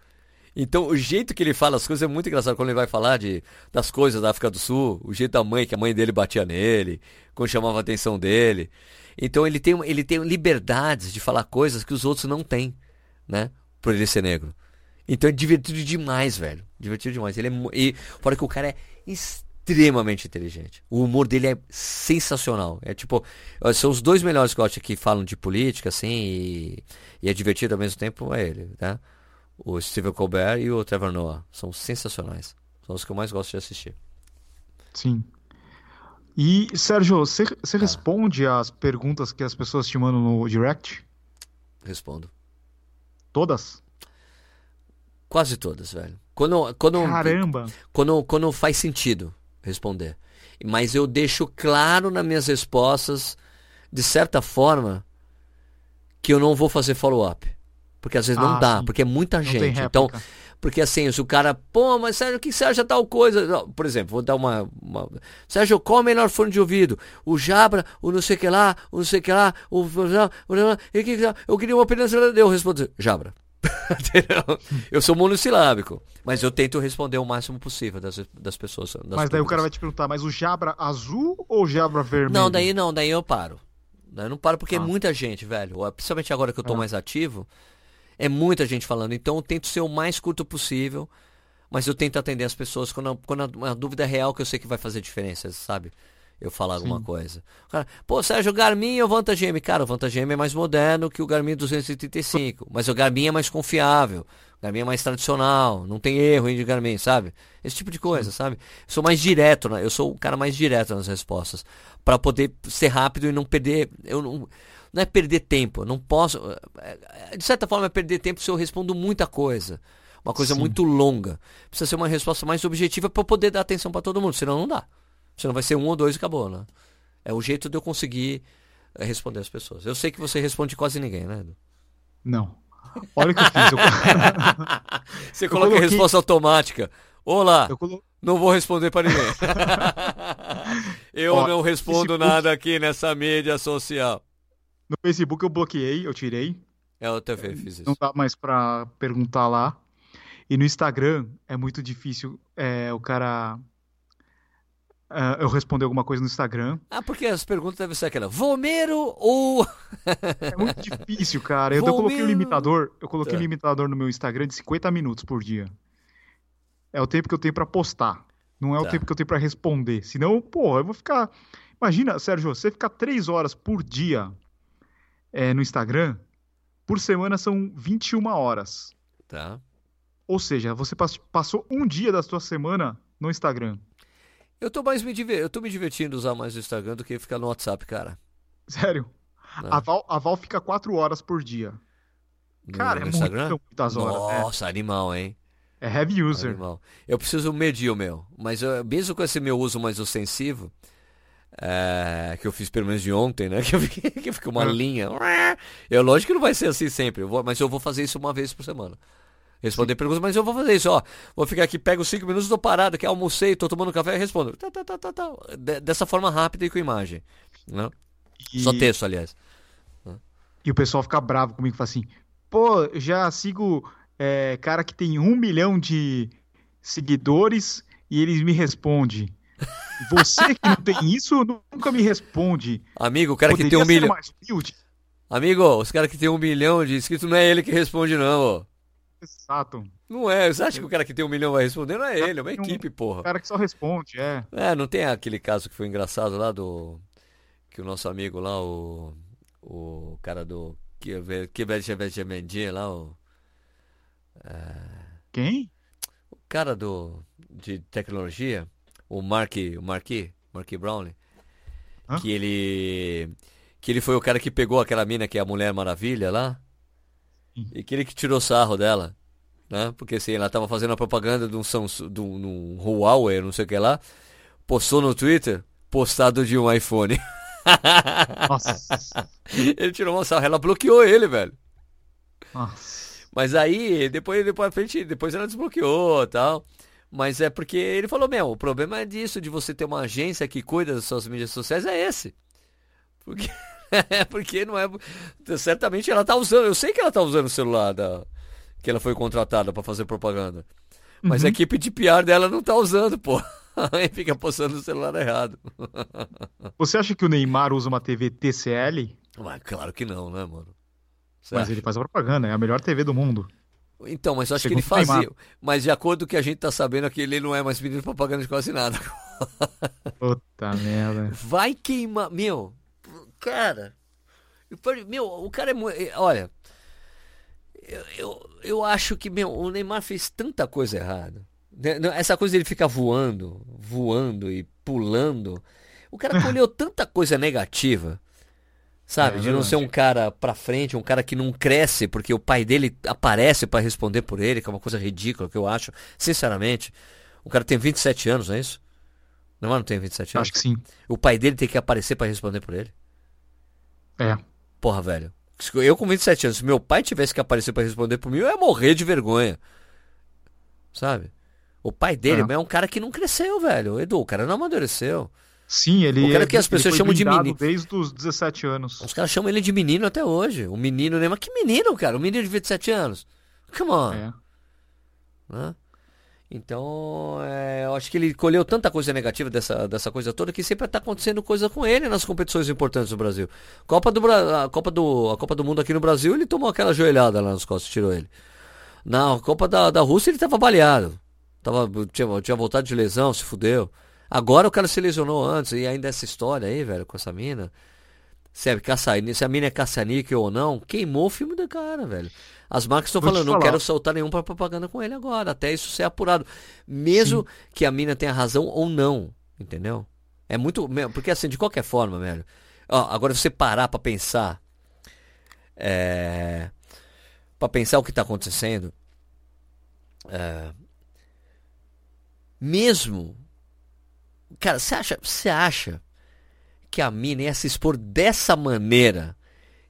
Então o jeito que ele fala as coisas é muito engraçado quando ele vai falar de, das coisas da África do Sul, o jeito da mãe, que a mãe dele batia nele, quando chamava a atenção dele. Então ele tem, ele tem liberdades de falar coisas que os outros não têm, né? Por ele ser negro. Então é divertido demais, velho. Divertido demais. Ele é, e fora que o cara é extremamente inteligente. O humor dele é sensacional. É tipo, são os dois melhores que eu acho que falam de política, assim, e, e é divertido ao mesmo tempo, é ele, tá? O Stephen Colbert e o Trevor Noah. São sensacionais. São os que eu mais gosto de assistir. Sim. E, Sérgio, você Ah. responde às perguntas que as pessoas te mandam no direct? Respondo. Todas? Quase todas, velho. Quando, quando, Caramba! quando, quando faz sentido responder. Mas eu deixo claro nas minhas respostas, de certa forma, que eu não vou fazer follow-up. Porque às vezes não Ah, dá, sim. porque é muita Não gente. Então, porque assim, se o cara, pô, mas Sérgio, o que você acha tal coisa? Não, Por exemplo, vou dar uma, uma- Sérgio, qual o melhor fone de ouvido? O Jabra, o não sei o que lá, o não sei o que lá, o. e Eu queria uma opinião, eu respondo, Jabra. Eu sou monossilábico, mas eu tento responder o máximo possível das, das pessoas. das Mas daí o cara vai te perguntar, mas o Jabra azul ou o Jabra vermelho? Não, daí não, daí eu paro. Daí eu não paro porque é Ah. muita gente, velho. Principalmente agora que eu tô Ah. mais ativo, é muita gente falando. Então eu tento ser o mais curto possível, mas eu tento atender as pessoas quando, a- quando a, uma dúvida é real que eu sei que vai fazer diferença, sabe? Eu falar alguma Sim. coisa. O Cara, pô, Sérgio, o Garmin ou o Vanta GM? Cara, o Vanta GM é mais moderno que o Garmin 235, mas o Garmin é mais confiável. O Garmin é mais tradicional, não tem erro em de Garmin, sabe? Esse tipo de coisa, sabe? Eu sou mais direto, né? eu sou o cara mais direto nas respostas, Pra poder ser rápido e não perder, eu não, não é perder tempo, eu não posso, é, de certa forma é perder tempo se eu respondo muita coisa. Uma coisa Sim. muito longa. Precisa ser uma resposta mais objetiva para poder dar atenção para todo mundo, senão não dá. Senão vai ser um ou dois e acabou, né? É o jeito de eu conseguir eh, responder as pessoas. Eu sei que você responde quase ninguém, né? Edu? Não. Olha o que eu fiz. Eu, Você coloca coloquei- a resposta automática. Olá, eu colo- não vou responder para ninguém. eu Ó, não respondo Facebook- nada aqui nessa mídia social. No Facebook eu bloqueei, eu tirei. É, eu também fiz Não isso. dá mais pra perguntar lá. E no Instagram é muito difícil é, o cara. É, eu responder alguma coisa no Instagram. Ah, porque as perguntas devem ser aquela. Vomero ou. É muito difícil, cara. Eu, eu coloquei um Vomero. limitador. Eu coloquei um Tá. limitador no meu Instagram de 50 minutos por dia. É o tempo que eu tenho pra postar. Não é o Tá. tempo que eu tenho pra responder. Senão, porra, eu vou ficar. Imagina, Sérgio, você ficar 3 horas por dia é, no Instagram, por semana são 21 horas. Tá. Ou seja, você pass- passou um dia da sua semana no Instagram. Eu tô mais me diver... eu tô me divertindo usar mais o Instagram do que ficar no WhatsApp, cara. Sério. Né? A Val, a Val fica 4 horas por dia. No- Cara, no é Instagram? muito, muitas horas. Nossa, animal, hein? É, é heavy user. Animal. Eu preciso medir o meu. Mas eu- mesmo com esse meu uso mais ostensivo, é, que eu fiz pelo menos de ontem, né? Que, eu, fiquei- que fica uma Ah. linha. Eu, lógico que não vai ser assim sempre, eu vou- mas eu vou fazer isso uma vez por semana. Responder perguntas, mas eu vou fazer isso, ó. Vou ficar aqui, pego cinco minutos, tô parado, que almocei, tô tomando café e respondo. Tá, tá, tá, tá, tá. De- dessa forma rápida e com imagem. Né? E, Só texto, aliás. e o pessoal fica bravo comigo e fala assim: pô, já sigo é, cara que tem um milhão de seguidores e eles me responde. Você que não tem isso nunca me responde. Amigo, o cara que tem Poderia um milhão. Amigo, os caras que tem um milhão de inscritos não é ele que responde, não, ó. Exato. Não é. Você acha que o cara que tem um milhão vai responder? Não é ele, é uma um- equipe, porra. O cara que só responde, é. É, não tem aquele caso que foi engraçado lá do. Que o nosso amigo lá, o. O cara do. Que Mendia lá, o. Quem? O cara do. De tecnologia, o Mark. O Mark. Mark Brownlee. Hã? Que ele. Que ele foi o cara que pegou aquela mina que é a Mulher Maravilha lá. E que ele que tirou sarro dela. Né? Porque assim, ela tava fazendo a propaganda de um Samsung, de um, de um Huawei, não sei o que lá. Postou no Twitter, postado de um iPhone. Nossa. ele tirou uma sarro, ela bloqueou ele, velho. Nossa. Mas aí, depois, depois frente, depois ela desbloqueou e tal. Mas é porque ele falou, meu, o problema é disso, de você ter uma agência que cuida das suas mídias sociais, é esse. Porque, porque não é. Certamente ela tá usando, eu sei que ela tá usando o celular da, que ela foi contratada pra fazer propaganda. Mas a Uhum. equipe de PR dela não tá usando, pô. Aí fica postando o celular errado. Você acha que o Neymar usa uma TV TCL? Mas claro que não, né, mano? Você Mas acha? ele faz a propaganda, é a melhor TV do mundo. Então, mas eu acho que Segundo ele fazia. Mas de acordo com o que a gente tá sabendo aqui, ele não é mais pedindo propaganda de quase nada. Puta merda. Vai queimar. Meu, cara. eu falei, Meu, o cara é muito. Olha. Eu, eu, eu acho que, meu, o Neymar fez tanta coisa errada. Né, Essa coisa dele ficar voando, voando e pulando. O cara colheu tanta coisa negativa. Sabe? É de não ser um cara pra frente, um cara que não cresce porque o pai dele aparece pra responder por ele, que é uma coisa ridícula que eu acho. Sinceramente. O cara tem 27 anos, não é isso? Não, não tem 27 anos? Acho que sim. O pai dele tem que aparecer pra responder por ele? É. Porra, velho. Eu com 27 anos, se meu pai tivesse que aparecer pra responder por mim, eu ia morrer de vergonha. Sabe? O pai dele É. é, um cara que não cresceu, velho. Edu, o cara não amadureceu. Sim, ele. O cara que as pessoas chamam de menino. Desde os 17 anos. Os caras chamam ele de menino até hoje. O menino, né? Mas que menino, cara? Um menino de 27 anos. Come on. É. né? Então, é, eu acho que ele colheu tanta coisa negativa dessa, dessa coisa toda que sempre tá acontecendo coisa com ele nas competições importantes do Brasil. Copa do, a, Copa do, a Copa do Mundo aqui no Brasil, ele tomou aquela joelhada lá nas costas, tirou ele. Na Copa da, da Rússia, ele tava baleado. Tava, tinha, tinha voltado de lesão, se fudeu. Agora o cara se lesionou antes, e ainda essa história aí, velho, com essa mina. Se, é caça, se a mina é caça-níquel ou não, queimou o filme do cara, velho. As marcas estão falando, não quero soltar nenhum pra propaganda com ele agora, até isso ser apurado. Mesmo que a mina tenha razão ou não, entendeu? É muito. Porque assim, de qualquer forma, velho. Ó, agora você parar pra pensar. É. Pra pensar o que tá acontecendo. É, mesmo. Cara, você acha, você acha que a mina ia se expor dessa maneira,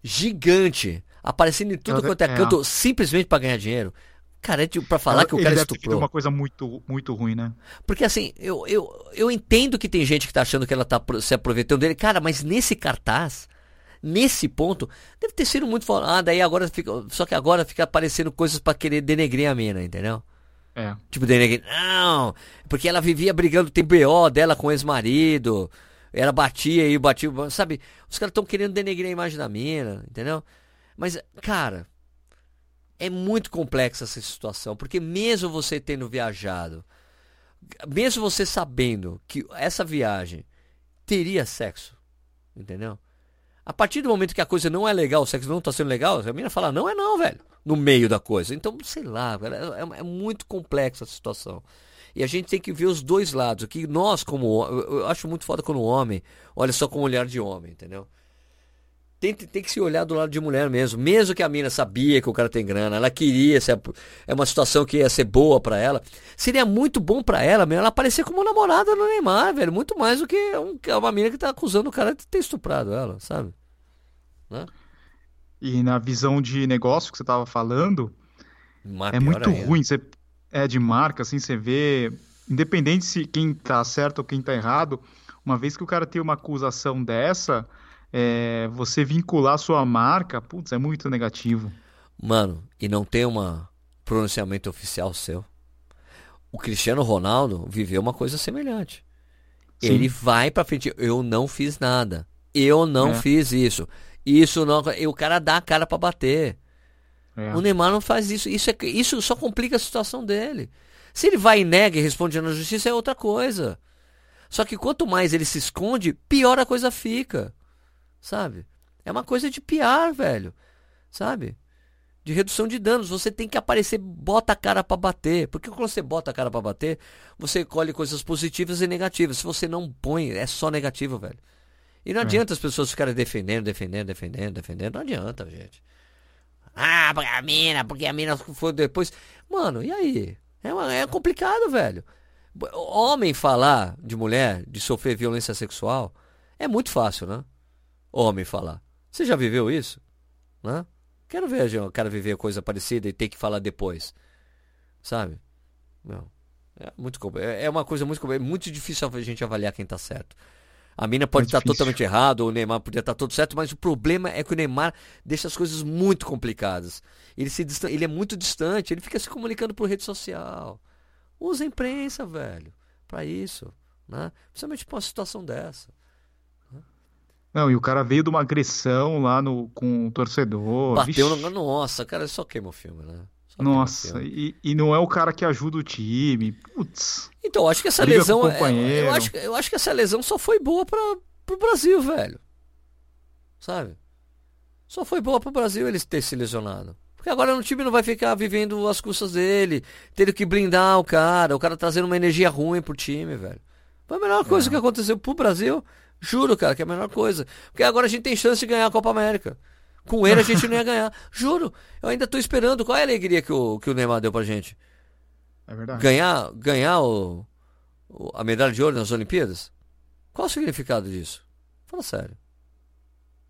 gigante, aparecendo em tudo Ela- quanto é é. canto, simplesmente pra ganhar dinheiro? Cara, é tipo, pra falar que o cara deve ter feito estuprou. uma coisa muito, muito ruim, né? Porque assim, eu, eu, eu entendo que tem gente que tá achando que ela tá se aproveitando dele. Cara, mas nesse cartaz, nesse ponto, deve ter sido muito falado. Ah, daí agora fica. Só que agora fica aparecendo coisas pra querer denegrir a mina, entendeu? É. Tipo, denegrir. Não, porque ela vivia brigando, tem BO dela com o ex-marido. Ela batia e batia. Sabe? Os caras estão querendo denegrir a imagem da mina, entendeu? Mas, cara, é muito complexa essa situação. Porque mesmo você tendo viajado, mesmo você sabendo que essa viagem teria sexo, entendeu? A partir do momento que a coisa não é legal, o sexo não tá sendo legal, a menina fala, não é não, velho. No meio da coisa. Então, sei lá, velho, é, é muito complexa a situação. E a gente tem que ver os dois lados. O que nós, como. Eu, acho muito foda quando o homem olha só com o olhar de homem, entendeu? Tem, tem que se olhar do lado de mulher mesmo. Mesmo que a mina sabia que o cara tem grana, ela queria, é, é uma situação que ia ser boa pra ela. Seria muito bom pra ela, meu, ela aparecer como namorada do Neymar, velho. Muito mais do que um- uma mina que tá acusando o cara de ter estuprado ela, sabe? Né? E na visão de negócio que você tava falando, Mas é muito ainda. ruim. Você é de marca, assim, você vê, independente se quem tá certo ou quem tá errado, uma vez que o cara tem uma acusação dessa, é, você vincular sua marca, putz, é muito negativo. Mano, e não tem um pronunciamento oficial seu. O Cristiano Ronaldo viveu uma coisa semelhante. Sim. Ele vai pra frente. Eu não fiz nada. Eu não é. fiz isso. Isso não. E o cara dá a cara para bater. É. O Neymar não faz isso. Isso, é, isso só complica a situação dele. Se ele vai e nega e responde na justiça, é outra coisa. Só que quanto mais ele se esconde, pior a coisa fica. Sabe? É uma coisa de piar, velho. Sabe? De redução de danos. Você tem que aparecer, bota a cara para bater. Porque quando você bota a cara para bater, você colhe coisas positivas e negativas. Se você não põe, é só negativo, velho. E não é. adianta as pessoas ficarem defendendo, defendendo, defendendo, defendendo. Não adianta, gente. Ah, porque a mina, porque a mina foi depois. Mano, e aí? É, uma, é complicado, velho. Homem falar de mulher, de sofrer violência sexual, é muito fácil, né? Homem falar. Você já viveu isso? Né? Quero ver o cara viver coisa parecida e ter que falar depois. Sabe? Não. É, muito, é uma coisa muito, é muito difícil a gente avaliar quem tá certo. A mina pode estar tá totalmente errado, o Neymar podia estar todo certo, mas o problema é que o Neymar deixa as coisas muito complicadas. Ele, se ele é muito distante, ele fica se comunicando por rede social. Usa a imprensa, velho, para isso. Né? Principalmente pra uma situação dessa. Não, e o cara veio de uma agressão lá no, com o torcedor. Bateu no. Nossa, cara, só queima o filme, né? Nossa, e, e, não é o cara que ajuda o time. Putz. Então, acho que essa lesão. É, eu, acho, eu acho que essa lesão só foi boa para pro Brasil, velho. Sabe? Só foi boa pro Brasil ele ter se lesionado. Porque agora o time não vai ficar vivendo as custas dele, tendo que blindar o cara, o cara trazendo uma energia ruim pro time, velho. Foi a melhor coisa é. que aconteceu pro Brasil. Juro, cara, que é a melhor coisa. Porque agora a gente tem chance de ganhar a Copa América. Com ele a gente não ia ganhar. Juro. Eu ainda tô esperando. Qual é a alegria que o, que o Neymar deu pra gente? É verdade. Ganhar, ganhar o, o, a medalha de ouro nas Olimpíadas? Qual o significado disso? Fala sério.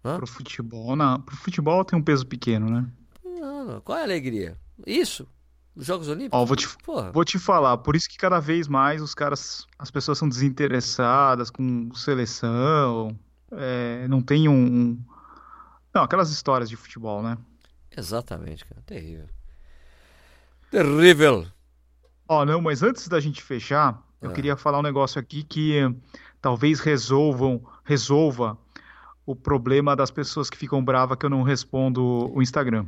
Hã? Pro futebol, não. Pro futebol tem um peso pequeno, né? Não, não. Qual é a alegria? Isso. Os Jogos Olímpicos? Ó, vou te, vou te falar, por isso que cada vez mais os caras, as pessoas são desinteressadas com seleção, é, não tem um, um não, aquelas histórias de futebol, né? Exatamente, cara. Terrível. Terrível. Ó, oh, não, mas antes da gente fechar, eu é. queria falar um negócio aqui que talvez resolvam, resolva o problema das pessoas que ficam bravas que eu não respondo o Instagram.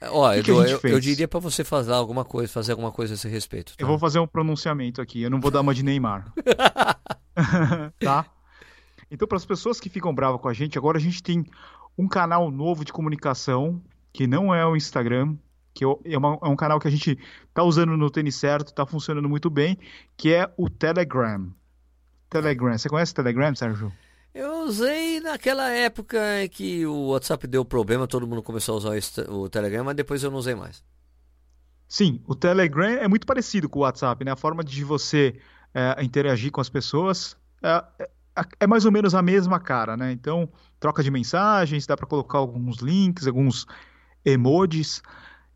Ó, que eu, eu, eu, diria para você fazer alguma coisa, fazer alguma coisa a esse respeito. Tá? Eu vou fazer um pronunciamento aqui, eu não vou dar uma de Neymar. tá? Então, para as pessoas que ficam bravas com a gente, agora a gente tem um canal novo de comunicação, que não é o Instagram, que é, uma, é um canal que a gente está usando no tênis certo, está funcionando muito bem, que é o Telegram. Telegram. Você conhece o Telegram, Sérgio? Eu usei naquela época que o WhatsApp deu problema, todo mundo começou a usar o Telegram, mas depois eu não usei mais. Sim, o Telegram é muito parecido com o WhatsApp, né? A forma de você é, interagir com as pessoas é, é mais ou menos a mesma cara, né? Então, troca de mensagens, dá para colocar alguns links, alguns emojis.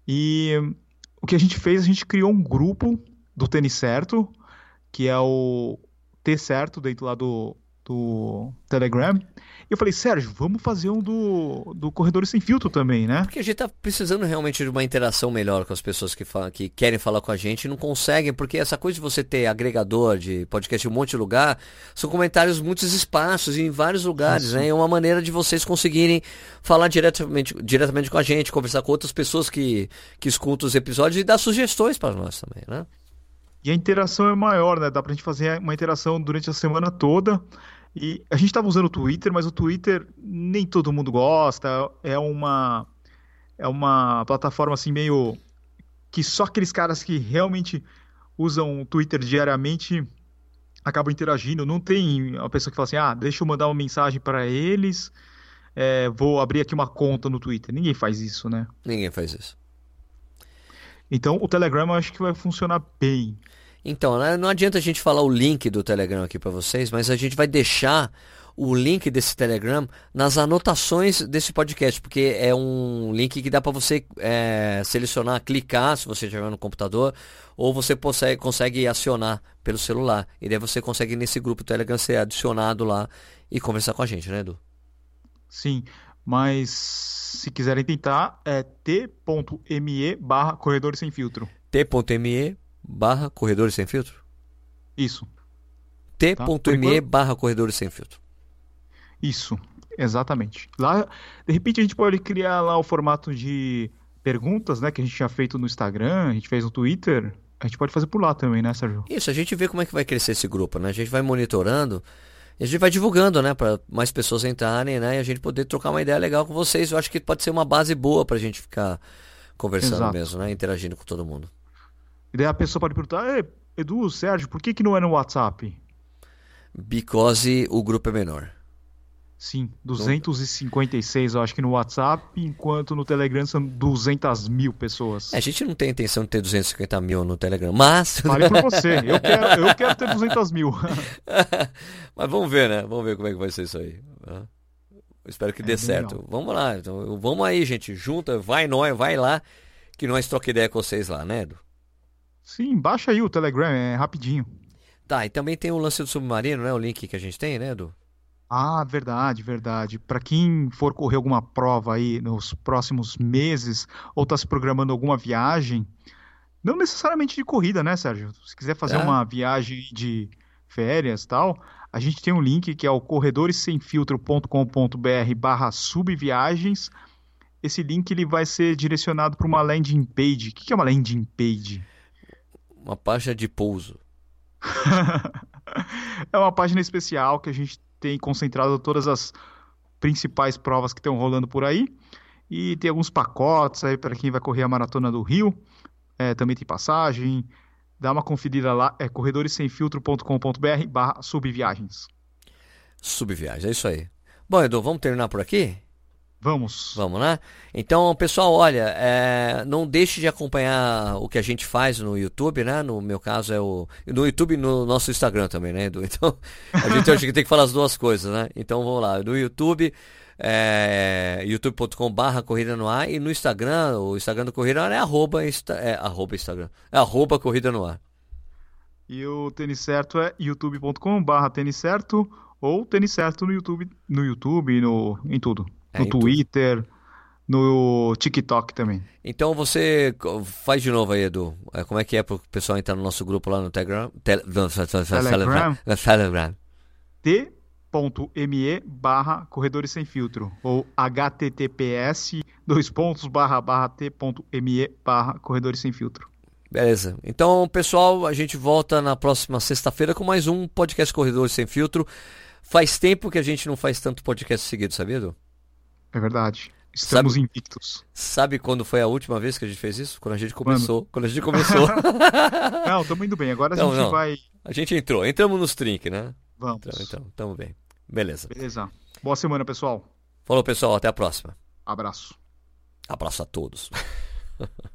E o que a gente fez, a gente criou um grupo do Tênis Certo, que é o T Certo, dentro lá do, do Telegram. E eu falei, Sérgio, vamos fazer um do, do Corredores Sem Filtro também, né? Porque a gente tá precisando realmente de uma interação melhor com as pessoas que, falam, que querem falar com a gente e não conseguem, porque essa coisa de você ter agregador de podcast em um monte de lugar, são comentários muitos espaços em vários lugares, Isso. né? É uma maneira de vocês conseguirem falar diretamente, diretamente com a gente, conversar com outras pessoas que, que escutam os episódios e dar sugestões para nós também, né? E a interação é maior, né? Dá pra gente fazer uma interação durante a semana toda. E a gente estava usando o Twitter, mas o Twitter nem todo mundo gosta. É uma é uma plataforma assim meio que só aqueles caras que realmente usam o Twitter diariamente acabam interagindo. Não tem uma pessoa que fala assim: "Ah, deixa eu mandar uma mensagem para eles, é, vou abrir aqui uma conta no Twitter". Ninguém faz isso, né? Ninguém faz isso. Então o Telegram eu acho que vai funcionar bem. Então, né, não adianta a gente falar o link do Telegram aqui para vocês, mas a gente vai deixar o link desse Telegram nas anotações desse podcast, porque é um link que dá para você é, selecionar, clicar se você estiver no computador, ou você consegue, consegue acionar pelo celular. E daí você consegue nesse grupo Telegram ser adicionado lá e conversar com a gente, né, Edu? Sim, mas se quiserem tentar, é t.me barra corredores sem filtro. t.me barra corredores sem filtro? Isso. t.me barra corredores sem filtro. Isso, exatamente. Lá, de repente a gente pode criar lá o formato de perguntas, né, que a gente tinha feito no Instagram, a gente fez no Twitter, a gente pode fazer por lá também, né, Sérgio? Isso, a gente vê como é que vai crescer esse grupo, né? A gente vai monitorando a gente vai divulgando, né, para mais pessoas entrarem, né, e a gente poder trocar uma ideia legal com vocês. Eu acho que pode ser uma base boa para a gente ficar conversando Exato. mesmo, né, interagindo com todo mundo. E daí a pessoa pode perguntar, Edu, Sérgio, por que que não é no WhatsApp? Because o grupo é menor. Sim, 256 eu acho que no WhatsApp, enquanto no Telegram são 200 mil pessoas. É, a gente não tem intenção de ter 250 mil no Telegram, mas... Fale por você, eu quero, eu quero ter 200 mil. mas vamos ver, né? Vamos ver como é que vai ser isso aí. Eu espero que é, dê certo. Legal. Vamos lá, então, vamos aí, gente, junta, vai nós, vai lá, que nós troca ideia com vocês lá, né, Edu? Sim, baixa aí o Telegram, é rapidinho. Tá, e também tem o lance do submarino, né? O link que a gente tem, né, Edu? Ah, verdade, verdade. Para quem for correr alguma prova aí nos próximos meses ou está se programando alguma viagem, não necessariamente de corrida, né, Sérgio? Se quiser fazer é. uma viagem de férias tal, a gente tem um link que é o corredoressemfiltro.com.br barra subviagens. Esse link ele vai ser direcionado para uma landing page. O que é uma landing page? Uma página de pouso. é uma página especial que a gente tem concentrado todas as principais provas que estão rolando por aí. E tem alguns pacotes aí para quem vai correr a Maratona do Rio. É, também tem passagem. Dá uma conferida lá, é corredoressemfiltro.com.br barra subviagens. Subviagens, é isso aí. Bom, Edu, vamos terminar por aqui? Vamos. Vamos, né? Então, pessoal, olha, é, não deixe de acompanhar o que a gente faz no YouTube, né? No meu caso é o. No YouTube e no nosso Instagram também, né, Edu? Então, a gente acha que tem que falar as duas coisas, né? Então, vamos lá. No YouTube, é, youtube.com/barra Corrida no Ar. E no Instagram, o Instagram do Corrida no Ar é arroba, insta, é, arroba Instagram. É arroba Corrida no Ar. E o tênis certo é youtube.com/barra tênis certo ou tênis certo no YouTube, no YouTube, no, em tudo. É, no Twitter, no TikTok também. Então você faz de novo aí, Edu. É, como é que é para o pessoal entrar no nosso grupo lá no Telegram? Telegram. Telegram. T.me barra Corredores Sem Filtro ou https dois pontos barra barra t.me barra Corredores Sem Filtro. Beleza. Então, pessoal, a gente volta na próxima sexta-feira com mais um podcast Corredores Sem Filtro. Faz tempo que a gente não faz tanto podcast seguido, sabia, Edu? É verdade. Estamos sabe, invictos. Sabe quando foi a última vez que a gente fez isso? Quando a gente começou. Quando, quando a gente começou. não, estamos indo bem. Agora a não, gente não. vai. A gente entrou. Entramos nos trinques, né? Vamos. Então, então, tamo bem. Beleza. Beleza. Boa semana, pessoal. Falou, pessoal. Até a próxima. Abraço. Abraço a todos.